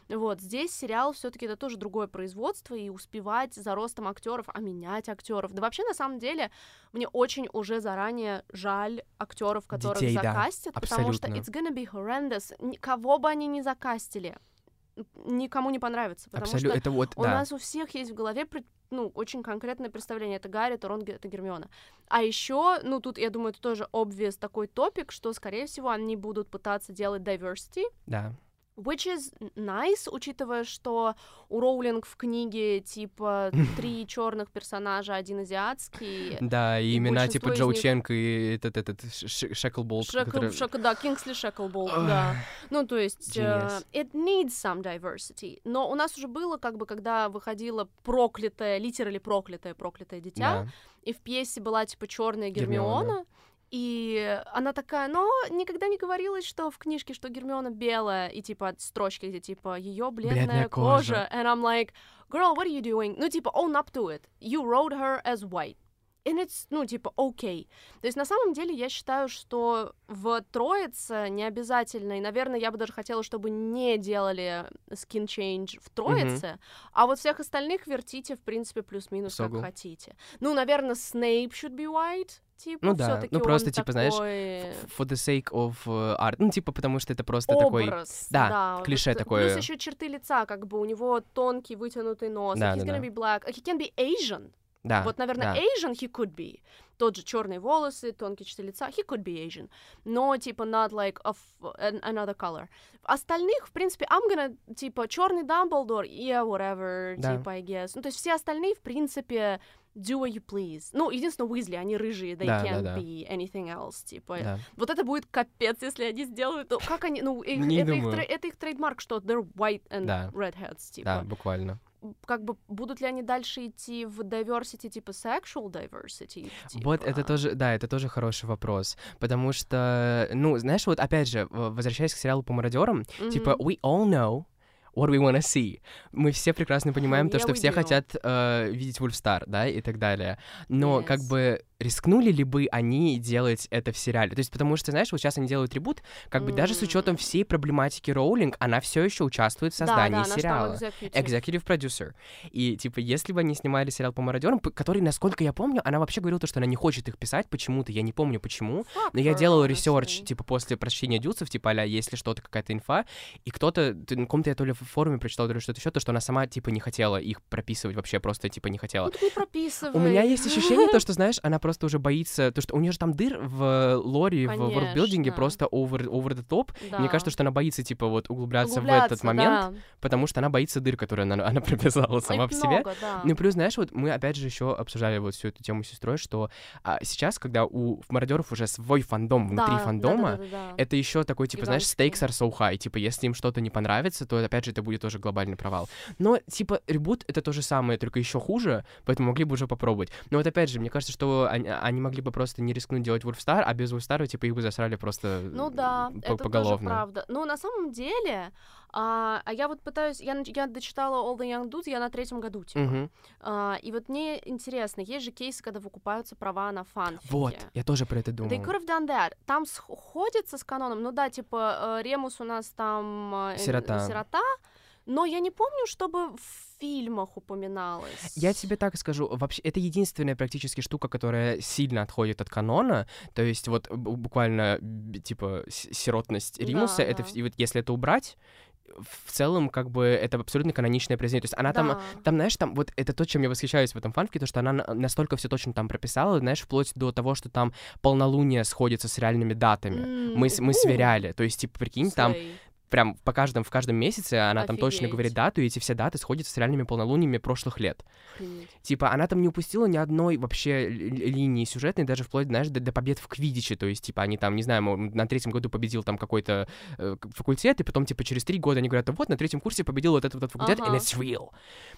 Вот, здесь сериал все таки это тоже другое производство, и успевать за ростом актеров, а менять актеров. Да вообще, на самом деле, мне очень уже заранее жаль актеров, которых Детей, да, закастят, потому что it's gonna be horrendous. Кого бы они ни закастили, никому не понравится, потому Абсолютно, что это вот, у да. нас у всех есть в голове ну, очень конкретное представление. Это Гарри, это Рон, это Гермиона. А еще, ну, тут, я думаю, это тоже obvious такой топик, что, скорее всего, они будут пытаться делать diversity, Да. Which is nice, учитывая, что у Роулинг в книге, типа, три черных персонажа, один азиатский. Да, и и имена типа Джоу них- Ченг и этот, этот Шеклболт. Шекл, который- Шек- да, Кингсли Шеклболт, да. Ну, то есть, э, it needs some diversity. Но у нас уже было, как бы, когда выходила проклятая, литерали проклятое, проклятое дитя, Да. и в пьесе была, типа, черная Гермиона. Гермиона, и она такая, но никогда не говорилось, что в книжке, что Гермиона белая, и, типа, строчки, где, типа, ее бледная, Бледная кожа. кожа. And I'm like, girl, what are you doing? Ну, типа, own up to it. You wrote her as white. And it's, ну, типа, окей. То есть, на самом деле, я считаю, что в Троице не обязательно, и, наверное, я бы даже хотела, чтобы не делали skin change в Троице, а вот всех остальных вертите, в принципе, плюс-минус, как хотите. Ну, наверное, Снейп should be white, типа, Ну да, ну просто, типа, знаешь, такой F- For the sake of uh, art. Ну, типа, потому что это просто такой... образ, да, клише вот, такое. Плюс еще черты лица, как бы у него тонкий вытянутый нос. Да, he's да, gonna да. be black. He can be Asian. Да, Вот, наверное, да. Asian he could be. Тот же черные волосы, тонкие черты лица, he could be Asian. Но, типа, not like of an- another color. Остальных, в принципе, I'm gonna, типа, черный Дамблдор, yeah, whatever, Да. типа, I guess. Ну, то есть все остальные, в принципе, do what you please. Ну, единственное, Уизли, они рыжие, they Да, да, can't да. be anything else, типа. Да. Вот это будет капец, если они сделают. Ну, как они, ну, их- Не это, их, думаю. это их трейдмарк, что they're white and Да. redheads, типа Да, буквально. Как бы будут ли они дальше идти в diversity, типа sexual diversity? Вот это типа? тоже, да, это тоже хороший вопрос, потому что, ну, знаешь, вот опять же, возвращаясь к сериалу по мародерам, типа, Мгм. we all know what we wanna see. Мы все прекрасно понимаем то, Yeah, что we все do. хотят э, видеть Вульфстар, да, и так далее. Но как Yes. бы рискнули ли бы они делать это в сериале? То есть, потому что, знаешь, вот сейчас они делают ребут, как бы даже с учетом всей проблематики Роулинг, она все еще участвует в Да, создании да, там сериала. executive. Producer. И, типа, если бы они снимали сериал по мародерам, который, насколько я помню, она вообще говорила, то, что она не хочет их писать почему-то, я не помню почему, Fuck но я her, делал honestly. ресерч, типа, после прочтения ДЮЦев, типа, а если что-то, какая-то инфа, и кто-то, на каком-то я то ли в форуме прочитал, то ли что-то еще, то, что она сама, типа, не хотела их прописывать вообще, просто, типа, не хотела. Ну, не прописывай. У меня есть ощущение, то, что, знаешь, она просто уже боится, то, что у нее же там дыр в лоре, в ворлдбилдинге Конечно. просто over, over the top. Да. Мне кажется, что она боится, типа, вот углубляться, в Углубляться, этот момент, да. потому что она боится дыр, которую она, она прописала сама Их по себе. много, да. Ну плюс, знаешь, вот мы опять же еще обсуждали вот всю эту тему с сестрой, что а, сейчас, когда у мародеров уже свой фандом внутри Да, фандома, да-да-да-да. это еще такой, типа, знаешь, Гигантский. stakes are so high. Типа, если им что-то не понравится, то опять же это будет тоже глобальный провал. Но, типа, ребут это то же самое, только еще хуже, поэтому могли бы уже попробовать. Но вот опять же, мне кажется, что они, они могли бы просто не рискнуть делать Wolfstar, а без Wolfstar, типа, их бы засрали просто Ну да, по- это тоже поголовно. правда. Но на самом деле, а, а я вот пытаюсь, я, я дочитала All the Young Dudes, я на третьем году, типа. Мгм. А, и вот мне интересно, есть же кейсы, когда выкупаются права на фанфики. Вот, я тоже про это думал. They could have done that. Там сходится с каноном. Ну да, типа, э, Ремус у нас там... э, Сирота. Сирота. Но я не помню, чтобы в фильмах упоминалось. Я тебе так скажу, вообще, это единственная практически штука, которая сильно отходит от канона, то есть вот буквально, типа, сиротность Да, Римуса, это, да. и вот если это убрать, в целом, как бы, это абсолютно каноничное произведение, то есть она там, Да. там, знаешь, там, вот это то, чем я восхищаюсь в этом фанфике, то, что она на- настолько все точно там прописала, знаешь, вплоть до того, что там полнолуние сходится с реальными датами. М, Мы, мы сверяли, то есть, типа, прикинь, там слей. Прям по каждом, в каждом месяце она там точно Офигеть. говорит дату, и эти все даты сходятся с реальными полнолуниями прошлых лет. Охренеть. Типа, она там не упустила ни одной вообще ли- ли- линии сюжетной, даже вплоть, знаешь, до, до побед в Квидиче. То есть, типа, они там, не знаю, на третьем году победил там какой-то э, факультет, и потом, типа, через три года они говорят, вот, на третьем курсе победил вот этот вот этот факультет, and Ага. it's real.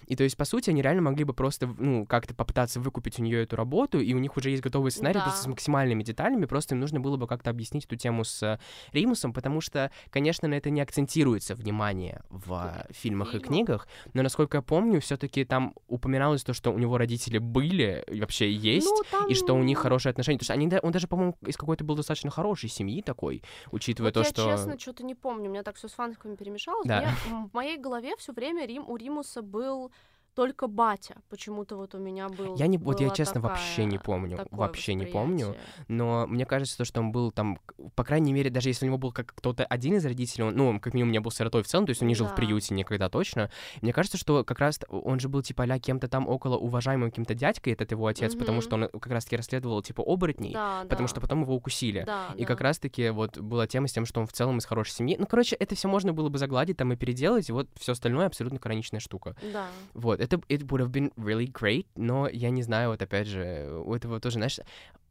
И то есть, по сути, они реально могли бы просто, ну, как-то попытаться выкупить у нее эту работу, и у них уже есть готовый сценарий Да. просто с максимальными деталями, просто им нужно было бы как-то объяснить эту тему с э, Римусом, потому что, конечно, на это не акцентируется внимание в фильмах и книгах, но, насколько я помню, все-таки там упоминалось то, что у него родители были вообще есть, Ну, там... и что у них хорошие отношения. Потому что они, он даже, по-моему, из какой-то был достаточно хорошей семьи такой, учитывая Вот то, я, что... честно, что-то не помню. У меня так все с фанками перемешалось. Да. М, в моей голове все время Рим, у Римуса был только батя. Почему-то вот у меня был. Я не, вот я честно вообще не такая- помню, вообще не помню. Но мне кажется, то, что он был там, по крайней мере, даже если у него был как кто-то один из родителей, он, ну, он как минимум не был сиротой в целом, то есть он не жил в Да. приюте никогда точно. Мне кажется, что как раз он же был типа а кем-то там около уважаемым каким-то дядькой, этот его отец, потому Мгм. что он как раз-таки расследовал типа оборотней, Да, потому да. что потом его укусили. Да, И да. как раз-таки вот была тема с тем, что он в целом из хорошей семьи. Ну, короче, это все можно было бы загладить там и переделать, и вот все остальное абсолютно каноничная штука. Да. Вот, это it would have been really great, но я не знаю, вот опять же, у этого тоже, знаешь,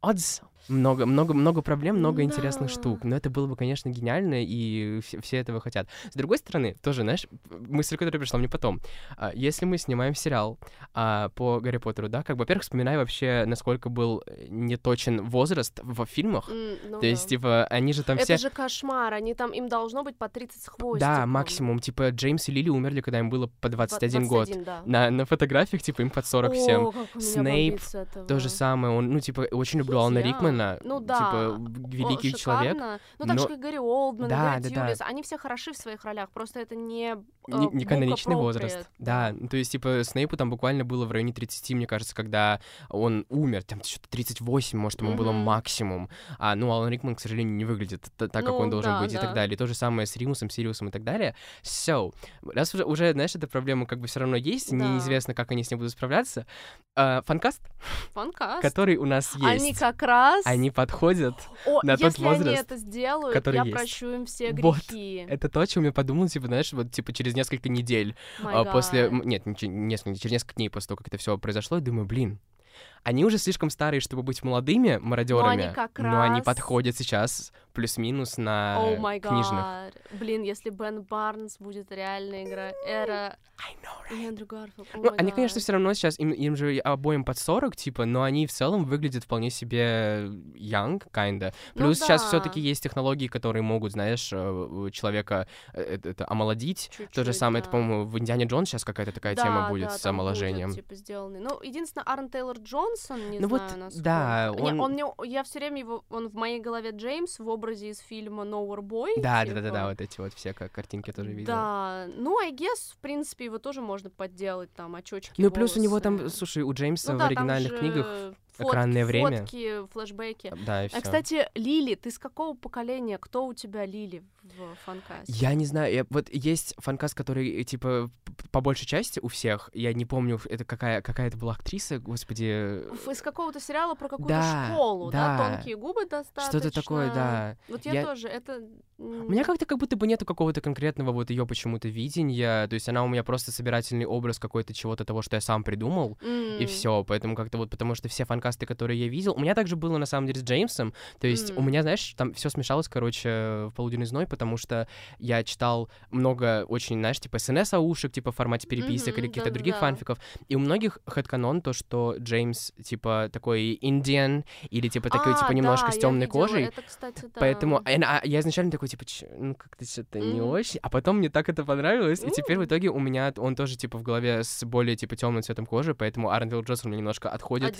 odds, много, много, много проблем, много интересных Да. штук, но это было бы, конечно, гениально, и все, все этого хотят. С другой стороны, тоже, знаешь, мысль, которая пришла мне потом, а, если мы снимаем сериал а, по Гарри Поттеру, да, как бы, во-первых, вспоминай вообще, насколько был э, неточен возраст в фильмах, ну то есть, да. типа, они же там Это все... же кошмар. Они там, им должно быть по 30 с хвостиком. Да, максимум, типа, Джеймс и Лили умерли, когда им было по 21 год. 21, да. На, на фотографиях, типа, им под 47. О, Снейп. То же самое, он, ну, типа, очень люблю Алана Друзья. Рикмана, Ну да. типа, О, великий человек. шикарно. Ну, так но- же, как Гарри Олдман, Да, Гарри да, да. Тьюлис, они все хороши в своих ролях, просто это не... э, Не, не каноничный возраст. Да, ну, то есть, типа, Снейпу там буквально было в районе 30, мне кажется, когда он умер, там что-то 38, может, ему было Мгм. максимум. А, ну, Алан Рикман, к сожалению, не выглядит так, как Ну, он должен да, быть, и так да. далее. И то же самое с Римусом, Сириусом и так далее. So, раз уже, уже, знаешь, эта проблема как бы все равно есть, Да. неизвестно, как они с ней будут справляться. А, фанкаст, Фанкаст. который у нас есть, Они как раз... они подходят О, на тот если они возраст, это сделают, который я есть. прощу им все Вот. грехи. Это то, о чем я подумал, типа, знаешь, вот, типа, через несколько недель, My а, после... God. Нет, не через несколько дней после того, как это все произошло, я думаю, блин, они уже слишком старые, чтобы быть молодыми мародерами, как но они раз- подходят сейчас плюс-минус на О май книжных. гад. Блин, если Бен Барнс будет реально игра эра I know, и Эндрю Гарфилд. о Ну, они, конечно, гад. все равно сейчас, им, им же обоим под 40, типа, но они в целом выглядят вполне себе young, kinda. Ну Плюс сейчас да. все-таки есть технологии, которые могут, знаешь, э, человека э, это, это омолодить. То же Чуть-чуть, самое, это, да. по-моему, в Индиане Джонс сейчас какая-то такая тема Да, будет да, с омоложением. будет, типа, сделанный. Ну, единственное, Аарон Тейлор Джонсон, не Ну вот, знаю, насколько. да, Не, он- он мне, я все время его, он в моей голове Джеймс в образе из фильма Nowhere Boy. Да, да, типа. да, да, да, вот эти вот все ка- картинки тоже видел. Да, ну, I guess, в принципе, его тоже можно подделать, там, очочки, Ну и плюс у него там, волосы. слушай, у Джеймса Ну в да, оригинальных же книгах фотки, экранное время. Фотки, флешбеки. Да, и все. А, кстати, Лили, ты с какого поколения? Кто у тебя Лили в фанкасте? Я не знаю, я- вот есть фанкаст, который, э, типа, по большей части у всех, я не помню, это какая, какая это была актриса, господи, Из какого-то сериала про какую-то Да, школу, да. да. Тонкие губы достаточно. что-то такое, да. Вот я, Я- тоже, это... У меня как-то как будто бы нету какого-то конкретного вот ее почему-то видения, то есть она у меня просто собирательный образ какой-то чего-то того, что я сам придумал, и все, поэтому как-то вот, потому что все фанкасты, которые я видел, у меня также было на самом деле с Джеймсом, то есть у М. меня, знаешь, там все смешалось, короче, в полуденный зной, потому что я читал много очень, знаешь, типа СНС-аушек, типа в формате переписок Мгм, или каких-то других да-да-да. фанфиков, и у многих хэдканон то, что Джеймс, типа, такой индиан, или, типа, такой, типа, немножко с темной кожей, Это, кстати, да. Поэтому а, а я изначально такой, типа, «Чё, ну как-то что-то не Мгм. очень. А потом мне так это понравилось. И теперь в итоге у меня он тоже, типа, в голове с более, типа, темным цветом кожи, поэтому Тейлор Джонсон мне немножко А отходит.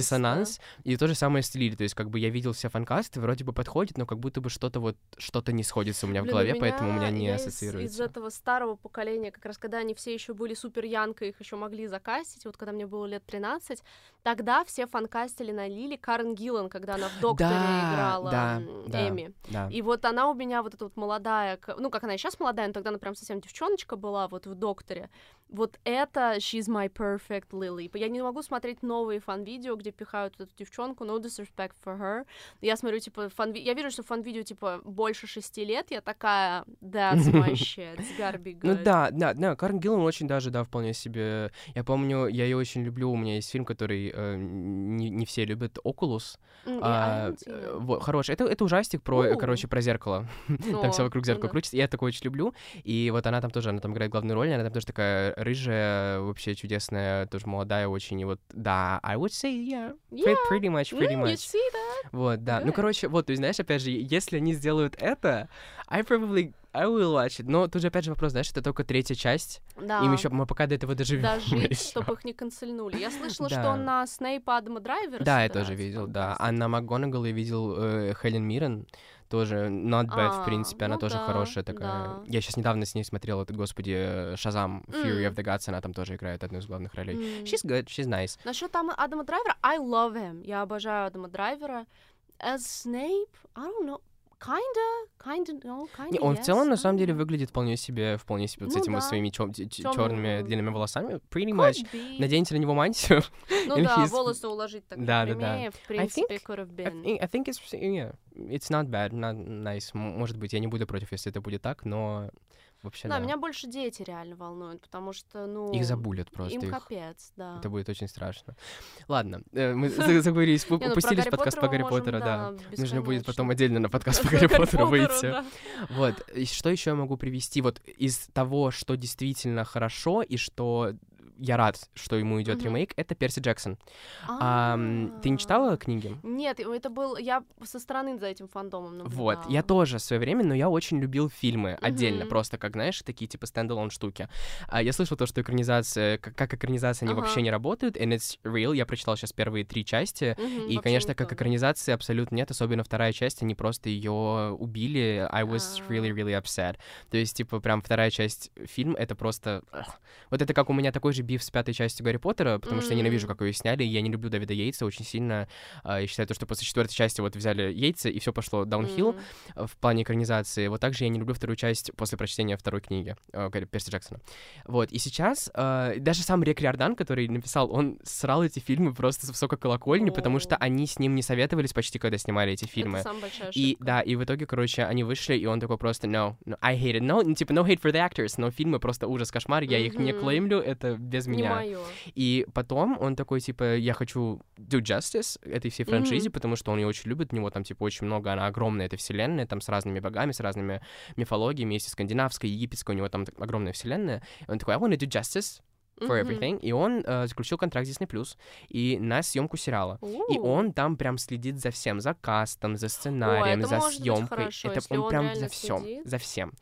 Диссонанс. И то же самое с Лили. То есть, как бы я видел все фанкасты, вроде бы подходит, но как будто бы что-то вот, что-то не сходится у меня в Блин, голове, у поэтому у меня не я из- Из, ассоциируется. этого старого поколения, как раз когда они все еще были супер янко, их еще могли закастить, вот когда мне было лет 13, тогда все фанкастили на Лили Карен Гиллан, когда она в «Докторе» Да, играла да. Эми. Да. И вот она у меня вот эта вот молодая, ну, как она и сейчас молодая, но тогда она прям совсем девчоночка была вот в «Докторе». Вот это She's My Perfect Lily. Я не могу смотреть новые фан-видео, где пихают эту девчонку, no disrespect for her. Я смотрю, типа, фан я вижу, что фан-видео, типа, больше шести лет, я такая, that's my shit, it's gotta be Ну good. да, да, да, Карен Гиллан очень даже, да, вполне себе... Я помню, я ее очень люблю, у меня есть фильм, который э, не, не все любят, я- I А, э, вот, хороший. Это, это ужастик про, У. короче, про зеркало. Там все вокруг ну зеркала да. крутится. Я такое очень люблю. И вот она там тоже, она там играет главную роль, она там тоже такая рыжая, вообще чудесная, тоже молодая очень. И вот, да, I would say, yeah, Yeah. pretty much, pretty Mm, you much. see that? Вот, да. Ну, Good. короче, вот, то есть, знаешь, опять же, если они сделают это, I probably, I will watch it. Но тут же, опять же, вопрос, знаешь, это только третья часть. Да. Им еще, мы пока до этого доживем. Дожить, ещё. чтобы их не канцельнули. Я слышала, Да. что он на Снейпа Адама Драйвера Да, я тоже видел, да. класть. А на МакГонагал я видел э, Хелен Миррен, тоже not bad, в А, принципе, она ну тоже да, хорошая такая. да. Я сейчас недавно с ней смотрел, это, господи, э, Шазам, Fury М. of the Gods, она там тоже играет одну из главных ролей. М. She's good, she's nice. Насчет там Адама Драйвера, I love him. Я обожаю Адама Драйвера. As Snape, I don't know. Kinda, kinda, no, kinda Не, он в yes, целом, на I самом деле, выглядит вполне себе, вполне себе вот с Ну этими вот да. своими Тёмными, черными длинными волосами. Pretty Could much. be. Наденьте на него мантию. Ну да, he's- волосы уложить так Да, да, да. прямее, в принципе, could have I been. think, I think it's, yeah, it's not bad, not nice. Может быть, я не буду против, если это будет так, но вообще Да, да. меня больше дети реально волнуют, потому что, ну... Их забулят просто. Им их. капец, да. Это будет очень страшно. Ладно, э, мы за- заговорились, Не, ну, подкаст по Гарри Поттера, да. Нужно будет потом отдельно на подкаст по Гарри Поттеру Поттеру, выйти. Вот, что еще я могу привести? Вот из того, что действительно хорошо и что я рад, что ему идет Мгм. ремейк, это Перси Джексон. Ам, ты не читала книги? Нет, это был... Я со стороны за этим фандомом Вот, я наблюдала. тоже в свое время, но я очень любил фильмы отдельно, Мгм. просто как, знаешь, такие типа стендалон штуки. А, я слышал то, что экранизация, как, как экранизация, они Ага. вообще не работают, and it's real, я прочитал сейчас первые три части, Мгм, и, конечно, не как экранизации абсолютно нет, особенно вторая часть, они просто ее убили. I was А. really, really upset. То есть, типа, прям вторая часть фильм это просто... Вот это как у меня такой же биф с пятой частью Гарри Поттера, потому что я ненавижу, как ее сняли, и я не люблю Дэвида Йейтса очень сильно. А, Я считаю, то, что после четвертой части вот взяли Йейтса, и все пошло даунхилл М. в плане экранизации. Вот также я не люблю вторую часть после прочтения второй книги э, Гарри Перси Джексона. Вот, и сейчас э, даже сам Рик Риордан, который написал, он срал эти фильмы просто с высокой колокольни, потому что они с ним не советовались почти, когда снимали эти фильмы. Это самая И да, и в итоге, короче, они вышли, и он такой просто, no, no I hate it. No, типа, no hate for the actors, но фильмы просто ужас, кошмар, я их не клеймлю, это без Не меня. моё. И потом он такой, типа, я хочу do justice этой всей франшизе, Мгм. потому что он ее очень любит, у него там, типа, очень много, она огромная, эта вселенная, там с разными богами, с разными мифологиями, есть и скандинавская, и египетская, у него там так- огромная вселенная. И он такой, I want to do justice for everything. И он э, заключил контракт Disney+, и на съемку сериала. И У. он там прям следит за всем, за кастом, за сценарием, это за съемкой. хорошо, это он он прям за всем, за всем.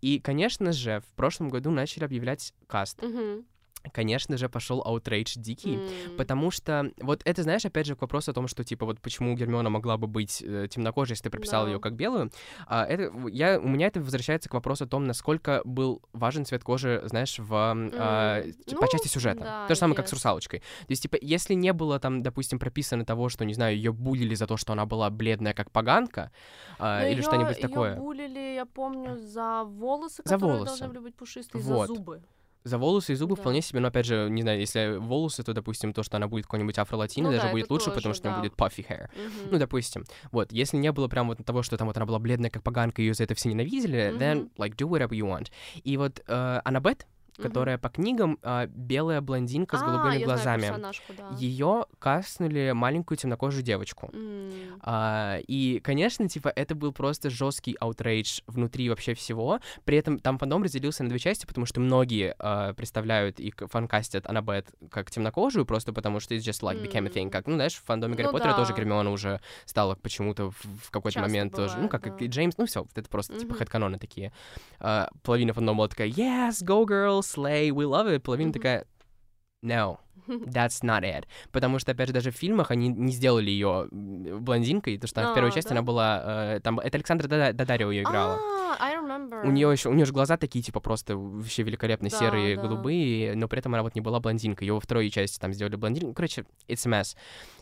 И, конечно же, в прошлом году начали объявлять каст. Мгм. Конечно же, пошел outrage дикий. М. Потому что, вот это, знаешь, опять же, к вопросу о том, что, типа, вот почему Гермиона могла бы быть э, темнокожей, если ты прописал Да. ее как белую, а, это, я, у меня это возвращается к вопросу о том, насколько был важен цвет кожи, знаешь, в, м, а, типа, по ну, части сюжета. да, То же самое, I как с русалочкой. То есть, типа, если не было там, допустим, прописано того, что, не знаю, ее булили за то, что она была бледная, как поганка, а, Но или что-нибудь такое. булили, я помню, за волосы, За которые волосы. должны были быть пушистые, Вот. за зубы. За волосы и зубы Да. вполне себе, но опять же, не знаю, если волосы, то, допустим, то, что она будет какой-нибудь афро-латиной, Ну даже да, будет лучше, потому тоже, что у неё да. будет puffy hair. Мгм. Ну, допустим. Вот, если не было прям вот того, что там вот она была бледная, как поганка, ее за это все ненавидели, then, Мгм. like, do whatever you want. И вот э, Аннабет, Мгм. которая по книгам э, белая блондинка с А, голубыми я знаю глазами, да. ее кастнули маленькую темнокожую девочку. М. А, и, конечно, типа, это был просто жесткий outrage внутри вообще всего. При этом там фандом разделился на две части, потому что многие а, представляют и фанкастят Аннабет как темнокожую, просто потому что it's just like became a thing. Как, ну, знаешь, в фандоме Гарри Ну Поттера тоже да. Гермиона уже стала почему-то в, в какой-то Часто момент тоже. Ну, бывает, как да. и Джеймс, ну, все, это просто типа Мгм. хэдканоны такие. А, половина фандома была такая, yes, go girl, slay, we love it. Половина Мгм. такая, no, That's not it. Потому что, опять же, даже в фильмах они не сделали ее блондинкой, потому что она в первой А, части да? она была... э, там, это Александра Дада- Дадарио ее играла. А, I remember. У нее еще, у нее же глаза такие, типа, просто вообще великолепно Да, серые, да. голубые, но при этом она вот не была блондинкой. Ее во второй части там сделали блондинкой. Короче, it's a mess.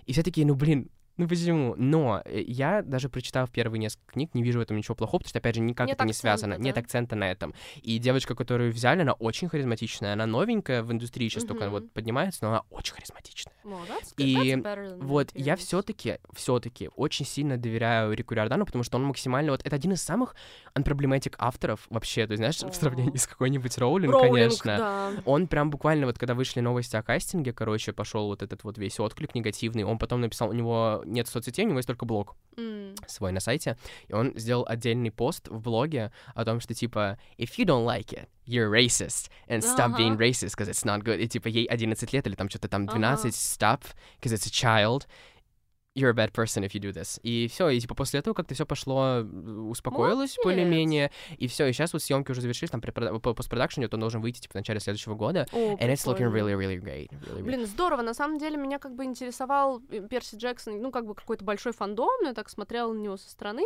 И все такие, ну, блин, Ну почему? Но э, я, даже прочитав первые несколько книг, не вижу в этом ничего плохого, потому что, опять же, никак Нет это не связано. да? Нет акцента на этом. И девочка, которую взяли, она очень харизматичная. Она новенькая в индустрии, сейчас только Мгм. вот поднимается, но она очень харизматичная. Well, that's good. И That's better than my Вот я все-таки, все-таки очень сильно доверяю Рику Риордану, потому что он максимально вот это один из самых unproblematic авторов вообще, то есть знаешь, в сравнении с какой-нибудь Роулинг, Роулинг, конечно. да. Он прям буквально вот когда вышли новости о кастинге, короче, пошел вот этот вот весь отклик негативный. Он потом написал, у него нет соцсетей, у него есть только блог М. свой на сайте, и он сделал отдельный пост в блоге о том, что типа if you don't like it, you're racist, and stop being Ага. racist, because it's not good. И типа ей 11 лет или там что-то там 12, Ага. stop, because it's a child. You're a bad person if you do this. И все, и типа после этого как-то все пошло, успокоилось более-менее, и все, и сейчас вот съемки уже завершились, там по постпродакшене, он должен выйти типа в начале следующего года, О, and it's looking really, really great. Really, really- Блин, здорово. На самом деле меня как бы интересовал э, Перси Джексон, ну, как бы какой-то большой фандом, но я так смотрела на него со стороны,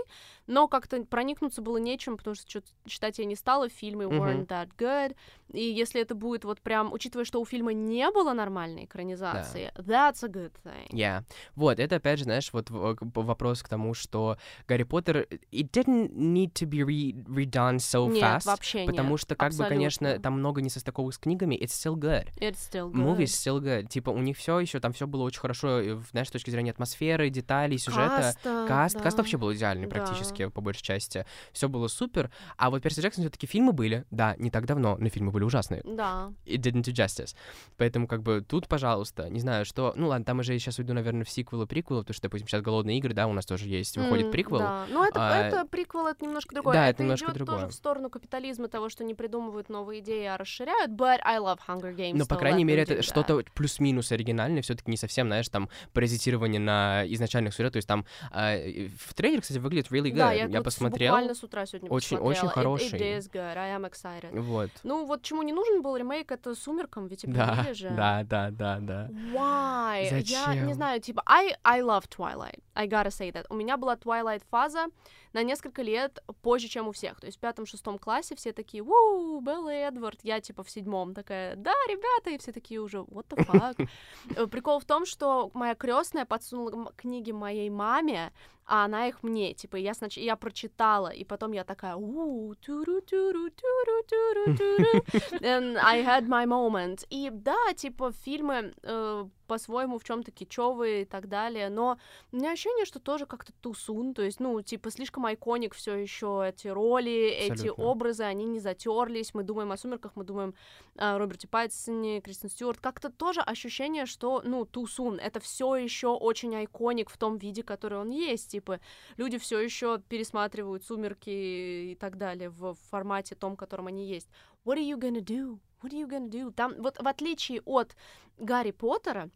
но как-то проникнуться было нечем, потому что чё-то читать я не стала, фильмы weren't that good, и если это будет вот прям, учитывая, что у фильма не было нормальной экранизации, that's a good thing. Yeah. Вот, это опять же, знаешь, вот к- вопрос к тому, что Гарри Поттер, it didn't need to be re- redone so Нет, fast, вообще потому нет. что, как бы, конечно, абсолютно. там много несостыковых с книгами, it's still good. It's still good. Movie is still good. Типа, у них все еще, там все было очень хорошо, э, знаешь, с точки зрения атмосферы, деталей, сюжета. Каста, Каст, да. каст вообще был идеальный Да. практически, по большей части. Все было супер. А вот Перси Джексон все-таки фильмы были, да, не так давно, но фильмы были ужасные. Да. It didn't do justice. Поэтому, как бы, тут, пожалуйста, не знаю, что... Ну ладно, там уже сейчас уйду, наверное, в сиквелы, приквелы, потому что, допустим, сейчас «Голодные игры», да, у нас тоже есть, выходит М, приквел. Да. Но это, А, это приквел, это немножко другое. да, это немножко идёт другое. тоже в сторону капитализма, того, что не придумывают новые идеи, а расширяют. But I love Hunger Games. Но, по so крайней мере, это что-то плюс-минус оригинальное, все таки не совсем, знаешь, там, паразитирование на изначальных сюжетах. То есть там и в трейлере, кстати, выглядит really good. Да, я, я вот посмотрел. буквально с утра сегодня Очень- посмотрела. очень It- хороший. It, is good. I am excited. Вот. Ну, вот чему не нужен был ремейк, это «Сумеркам», ведь Да, объявили же. да, да, да, да. Why? Я Зачем? не знаю, типа, I, I love Twilight. I gotta say that. У меня была Twilight фаза на несколько лет позже, чем у всех. То есть в пятом-шестом классе все такие, воу, Белла Эдвард. Я, типа, в седьмом такая, да, ребята, и все такие уже, what the fuck. Э, Прикол в том, что моя крестная подсунула книги моей маме, а она их мне, типа, я снач... я прочитала, и потом я такая, у туру туру туру туру туру And I had my moment. И да, типа, фильмы э, по-своему в чем-то кичевые и так далее, но у меня ощущение, что тоже как-то тусун, то есть, ну, типа, слишком айконик все еще эти роли, эти Абсолютно. образы, они не затерлись, мы думаем о «Сумерках», мы думаем о Роберте Паттисоне, Кристен Стюарт, как-то тоже ощущение, что, ну, тусун, это все еще очень айконик в том виде, который он есть, типа, люди все еще пересматривают «Сумерки» и так далее в формате том, котором они есть. What are you gonna do? What are you gonna do? Там, вот в отличие от Гарри Поттера,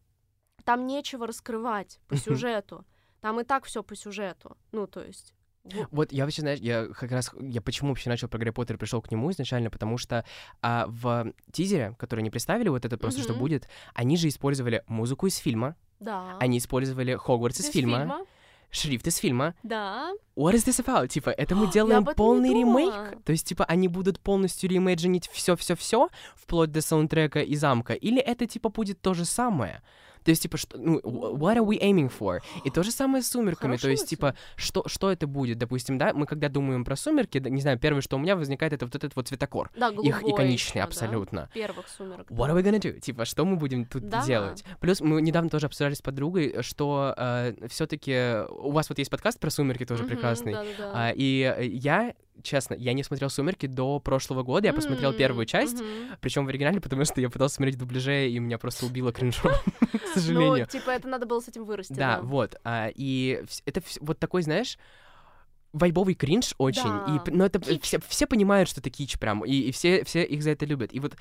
там нечего раскрывать по сюжету. Там и так все по сюжету. Ну, то есть. Во- Вот я вообще, знаешь, я как раз, я почему вообще начал про Гарри Поттер и пришел к нему изначально, потому что а, в тизере, который они представили, вот это просто что Мгм. будет, они же использовали музыку из фильма, Да. они использовали Хогвартс из Из фильма, шрифт из фильма. Да. What is this about? Типа, это мы делаем полный ремейк? То есть, типа, они будут полностью реимейджинить все-все-все, вплоть до саундтрека и замка? Или это, типа, будет то же самое? То есть, типа, что, ну, wh- what are we aiming for? И то же самое с «Сумерками». То Хорошая есть, типа, что, что это будет? Допустим, да, мы когда думаем про «Сумерки», да, не знаю, первое, что у меня возникает, это вот этот вот цветокор. Да, Их голубой иконичный ещё, да, абсолютно. Первых сумерок. What are we gonna do? Типа, что мы будем тут Да. делать? Плюс мы недавно тоже обсуждали с подругой, что все-таки у вас вот есть подкаст про сумерки тоже Мгм, прекрасный. да-да-да. А, и э, я, честно, я не смотрел сумерки до прошлого года. Я посмотрел М, первую часть, мгм. причем в оригинале, потому что я пытался смотреть дубляже, и меня просто убило кринжом, к Ну, сожалению. типа, это надо было с этим вырасти. Да, вот. а, и это вот такой, знаешь, вайбовый кринж очень. И, Да. п- но это все, все понимают, что это кич прям, и, и все, все их за это любят. И вот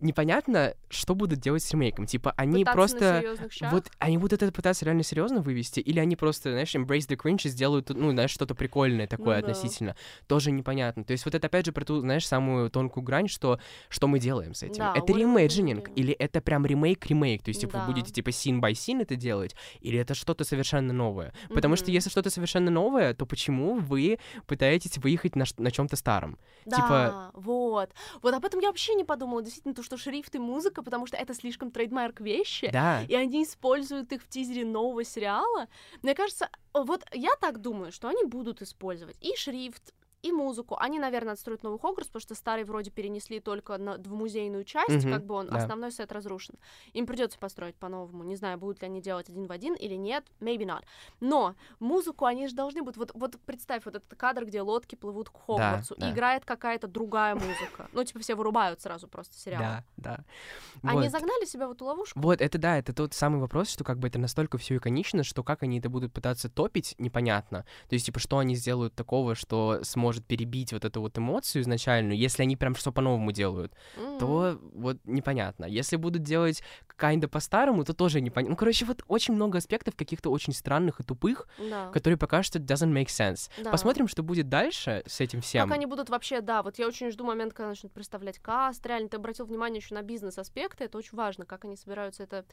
непонятно, что будут делать с ремейком. Типа, они Пытаться просто... Вот они будут это пытаться реально серьезно вывести, или они просто, знаешь, embrace the cringe и сделают, ну, знаешь, что-то прикольное такое Ну да. относительно. Тоже непонятно. То есть вот это опять же про ту, знаешь, самую тонкую грань, что, что мы делаем с этим. Да, это doing? или это прям ремейк-ремейк, то есть типа Да. вы будете типа scene by scene это делать, или это что-то совершенно новое. Потому что Мгм. если что-то совершенно новое, то почему вы пытаетесь выехать на, на чем-то старом? Да, типа- вот. Вот об этом я вообще не подумала. Действительно, то, что шрифт и музыка, потому что это слишком трейдмарк вещи, Да. и они используют их в тизере нового сериала. Мне кажется, вот я так думаю, что они будут использовать и шрифт, и музыку. Они, наверное, отстроят новый Хогвартс, потому что старый вроде перенесли только на, в музейную часть, Мгм, как бы он, да. основной сет разрушен. Им придется построить по-новому. Не знаю, будут ли они делать один в один или нет, maybe not. Но музыку они же должны будут... Вот, вот представь, вот этот кадр, где лодки плывут к Хогвартсу, да. и играет какая-то другая музыка. Ну, типа, все вырубают сразу просто сериал. Да, да. Они Вот. загнали себя в эту ловушку? Вот, это да, это тот самый вопрос, что как бы это настолько все иконично, что как они это будут пытаться топить, непонятно. То есть, типа, что они сделают такого, что сможет перебить вот эту вот эмоцию изначальную, если они прям что по-новому делают, М. то вот непонятно. Если будут делать kinda по-старому, то тоже непонятно. Ну, короче, вот очень много аспектов каких-то очень странных и тупых, Да. которые пока что doesn't make sense. да. Посмотрим, что будет дальше с этим всем. Как они будут вообще, да, вот я очень жду момент, когда начнут представлять каст. Реально, ты обратил внимание еще на бизнес-аспекты, это очень важно, как они собираются это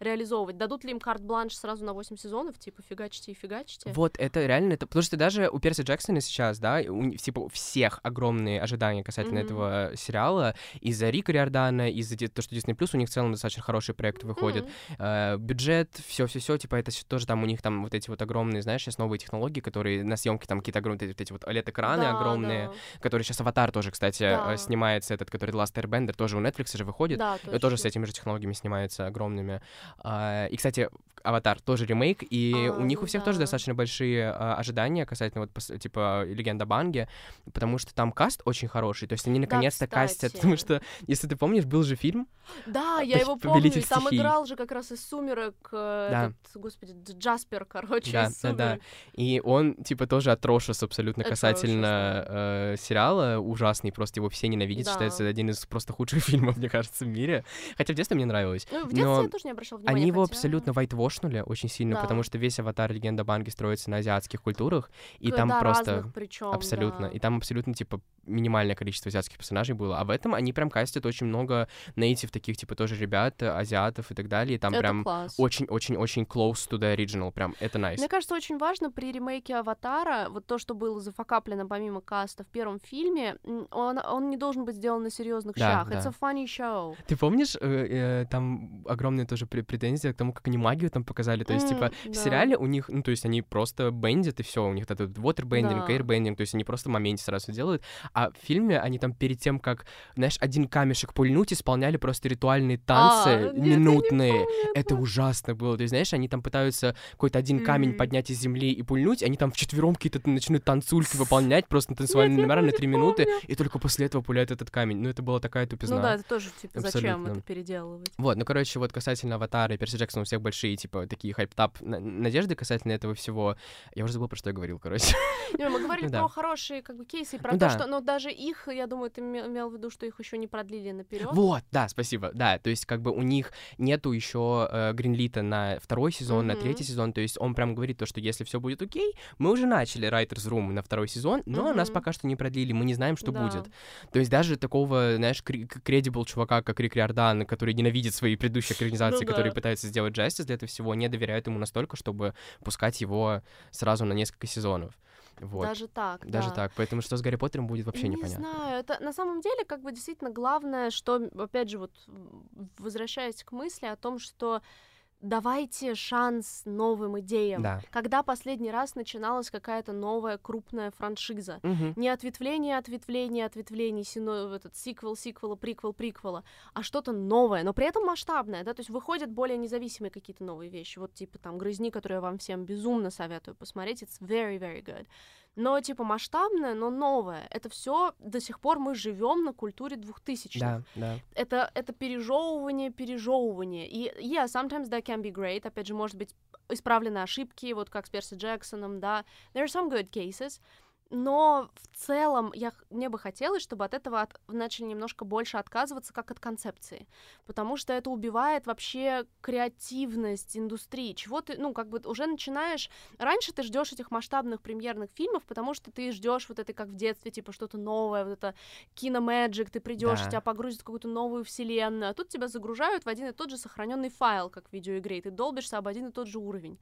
реализовывать. Дадут ли им карт-бланш сразу на 8 сезонов, типа фигачьте и фигачьте? Вот, это реально, это, потому что даже у Перси Джексона сейчас, да, у, типа, всех огромные ожидания касательно Мгм. этого сериала, из-за Рика Риордана, из-за ди- то, что Disney Plus, у них в целом достаточно хорошие проекты выходят, М. Э, бюджет, все, все, все, типа, это всё тоже там у них там вот эти вот огромные, знаешь, сейчас новые технологии, которые на съемке там какие-то огромные, вот эти вот OLED-экраны Да, огромные, да. которые сейчас Аватар тоже, кстати, э, Да. снимается, этот, который Last Airbender, тоже у Netflix же выходит, Да, тоже с этими же технологиями снимается огромными. А, и, кстати, Аватар тоже ремейк, и А, у них у всех тоже да. достаточно большие а, ожидания касательно вот типа Легенда Банги, потому что там каст очень хороший, то есть они наконец-то кастят, кстати. потому что, если ты помнишь, был же фильм, Да, я Пов- его помню, и там играл же как раз из «Сумерек», э, Да. этот, господи, Дж- Джаспер, короче, Да, да, да. И он типа тоже отросшес абсолютно касательно э, сериала, ужасный, просто его все ненавидят, Да. считается один из просто худших фильмов, мне кажется, в мире, хотя в детстве мне нравилось. Ну, в детстве Но я тоже не обращала внимания, Они его хотя- абсолютно вайтвошнули очень сильно, Да. потому что весь аватар Легенда Банги строится на азиатских культурах, и К- там да, просто причем, абсолютно, да. и там абсолютно типа минимальное количество азиатских персонажей было, а в этом они прям кастят очень много нейтив таких типа тоже ребят, азиатов и так далее, и там Это прям очень-очень-очень close to the original, прям это nice. Мне кажется, очень важно при ремейке «Аватара», вот то, что было зафакаплено помимо каста в первом фильме, он, он не должен быть сделан на серьезных Да, щах. да. It's a funny show. Ты помнишь, э, э, там огромные тоже пре- претензии к тому, как они магию там показали, то есть типа в сериале у них, ну то есть они просто бендят и все, у них этот waterbending, Да. airbending, то есть они просто в моменте сразу делают, а в фильме они там перед тем, как, знаешь, один камешек пульнуть, исполняли просто ритуальные танцы А, нет, не минутные. Это ужасно было. То есть, знаешь, они там пытаются какой-то один камень поднять из земли и пульнуть, они там вчетвером какие-то начинают танцульки выполнять, просто танцевальные Нет, номера на три минуты, и только после этого пуляют этот камень. Ну, это была такая тупизна. Ну да, это тоже, типа, зачем это переделывать? Вот, ну, короче, вот касательно Аватара и Перси Джексона у всех большие, типа, такие хайп-тап на- надежды касательно этого всего. Я уже забыл, про что я говорил, короче. Не, мы говорили про хорошие как бы кейсы, про Ну то, что, но даже их, я думаю, ты име- имел в виду, что их еще не продлили наперед. Вот, да, спасибо. Да, то есть, как бы у них нету еще э, Гринлита на второй сезон, на третий сезон. То есть он прям говорит то, что если все будет окей, мы уже начали Writers Room на второй сезон, но нас пока что не продлили, мы не знаем, что будет. То есть даже такого, знаешь, кредибл чувака, как Рик Риордан, который ненавидит свои предыдущие экранизации, Ну которые да. пытаются сделать Justice для этого всего, не доверяют ему настолько, чтобы пускать его сразу на несколько сезонов. Вот. Даже так, Даже да. так. Поэтому что с Гарри Поттером будет вообще не непонятно. знаю, это на самом деле как бы действительно главное, что, опять же, вот возвращаясь к мысли о том, что давайте шанс новым идеям. Да. Когда последний раз начиналась какая-то новая крупная франшиза? Мгм. Не ответвление, ответвление, ответвлений, сино, этот сиквел, сиквела, приквел, приквела, а что-то новое, но при этом масштабное, да, то есть выходят более независимые какие-то новые вещи, вот типа там «Грызни», которые я вам всем безумно советую посмотреть, it's very, very good. Но типа масштабное, но новое. Это все до сих пор мы живем на культуре двухтысячных Да, да. это, это пережевывание, пережевывание. И, yeah, sometimes that can be great. Опять же, может быть, исправлены ошибки, вот как с Перси Джексоном, да. There are some good cases. Но в целом я, мне бы хотелось, чтобы от этого от- начали немножко больше отказываться, как от концепции. Потому что это убивает вообще креативность индустрии. Чего ты, ну, как бы уже начинаешь... Раньше ты ждешь этих масштабных премьерных фильмов, потому что ты ждешь вот это, как в детстве, типа что-то новое, вот это киномэджик, ты придешь, Да. тебя погрузят в какую-то новую вселенную, а тут тебя загружают в один и тот же сохраненный файл, как в видеоигре, и ты долбишься об один и тот же уровень.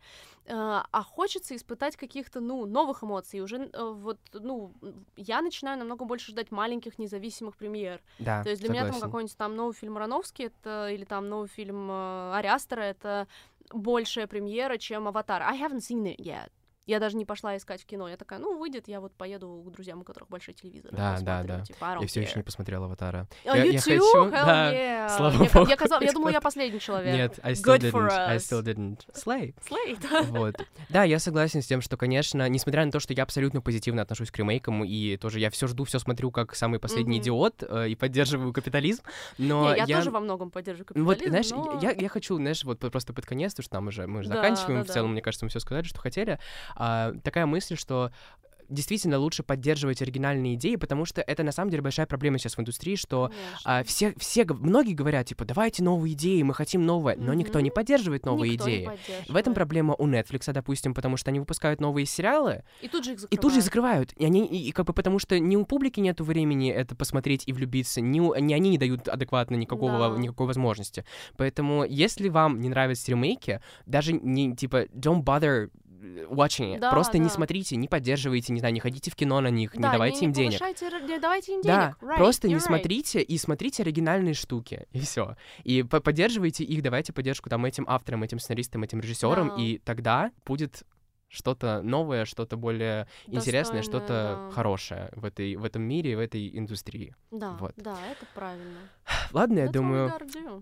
Э, А хочется испытать каких-то, ну, новых эмоций. Уже э, вот ну, я начинаю намного больше ждать маленьких независимых премьер. Да, То есть для согласен. меня там какой-нибудь там новый фильм Аронофски, это, или там новый фильм э, Ариастера, это большая премьера, чем Аватар. I haven't seen it yet. Я даже не пошла искать в кино. Я такая, ну, выйдет, я вот поеду к друзьям, у которых большой телевизор. Да, да, да. Типа, don't Я все еще не посмотрел «Аватара». Oh, Я- я хочу, Hell да, yeah. слава я, богу, Я, казала- я думала, я последний человек. Нет, I still Good didn't. I still didn't. Slay. Slay, да. Вот. Да, я согласен с тем, что, конечно, несмотря на то, что я абсолютно позитивно отношусь к ремейкам, и тоже я все жду, все смотрю как самый последний Мгм. идиот э, и поддерживаю капитализм, но Не, я, тоже во многом поддерживаю Вот, капитализм, знаешь, но... я, я хочу, знаешь, вот просто под конец, потому что там уже мы уже Да, заканчиваем, да, в да. целом, мне кажется, мы все сказали, что хотели. А, такая мысль, что действительно лучше поддерживать оригинальные идеи, потому что это на самом деле большая проблема сейчас в индустрии, что а, все, все, многие говорят, типа, давайте новые идеи, мы хотим новое, но никто не поддерживает новые Никто идеи. В этом поддерживает. проблема у Netflix, допустим, потому что они выпускают новые сериалы, И тут же их и закрывают. тут же их закрывают. И они, и, и как бы потому что ни у публики нету времени это посмотреть и влюбиться, ни, у- ни они не дают адекватно никакого, Да. никакой возможности. Поэтому, если вам не нравятся ремейки, даже не, типа, don't bother watching it. Да, Просто не да. смотрите, не поддерживайте, не знаю, не ходите в кино на них, не Да, давайте им денег. повышайте р- не давайте им Да, денег. Right, просто не right. смотрите и смотрите оригинальные штуки, и все. И по- поддерживайте их, давайте поддержку там этим авторам, этим сценаристам, этим режиссерам, Да. и тогда будет что-то новое, что-то более интересное, Достойное, что-то да. хорошее в, этой, в этом мире, в этой индустрии. Да, Вот. да, это правильно. Ладно, я That's думаю,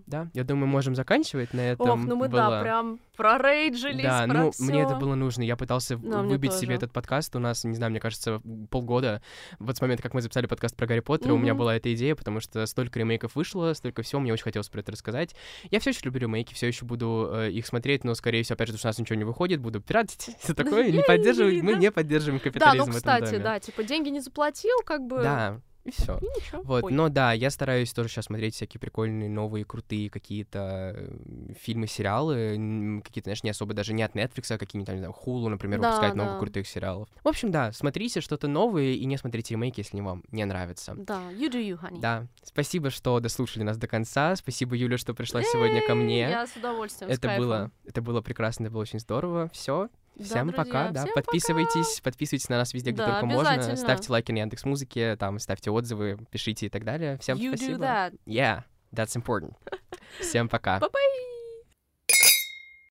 да, я думаю, можем заканчивать на этом. Ох, ну мы было... да, прям прорейджились, Да, про ну, всё. мне это было нужно. Я пытался Да, мне выбить себе этот подкаст. У нас, не знаю, мне кажется, полгода. Вот с момента, как мы записали подкаст про Гарри Поттера, у меня была эта идея, потому что столько ремейков вышло, столько всего, мне очень хотелось про это рассказать. Я все еще люблю ремейки, все еще буду э, их смотреть, но, скорее всего, опять же, потому что у нас ничего не выходит, буду пиратить, такое, не поддерживать, мы да. не поддерживаем Да, капитализм ну, в этом кстати, да, типа деньги не заплатил, как бы... Да, и все. И ничего. Вот, Ой. но да, я стараюсь тоже сейчас смотреть всякие прикольные, новые, крутые какие-то э, фильмы, сериалы, какие-то, знаешь, не особо даже не от Netflix, а какие-нибудь, не знаю, Hulu, например, Да, выпускает да. крутых сериалов. В общем, да, смотрите что-то новое и не смотрите ремейки, если вам не нравится. Да, you do you, honey. Да, спасибо, что дослушали нас до конца. Спасибо, Юля, что пришла сегодня ко мне. Я с удовольствием, Это было, это было прекрасно, это было очень здорово. Все, Да, Всем друзья, пока, да. всем Подписывайтесь, подписывайтесь на нас везде, где Да, только можно. Ставьте лайки на Яндекс Музыке, там ставьте отзывы, пишите и так далее. Всем You do спасибо. that. Yeah, that's important. Всем пока. Bye-bye.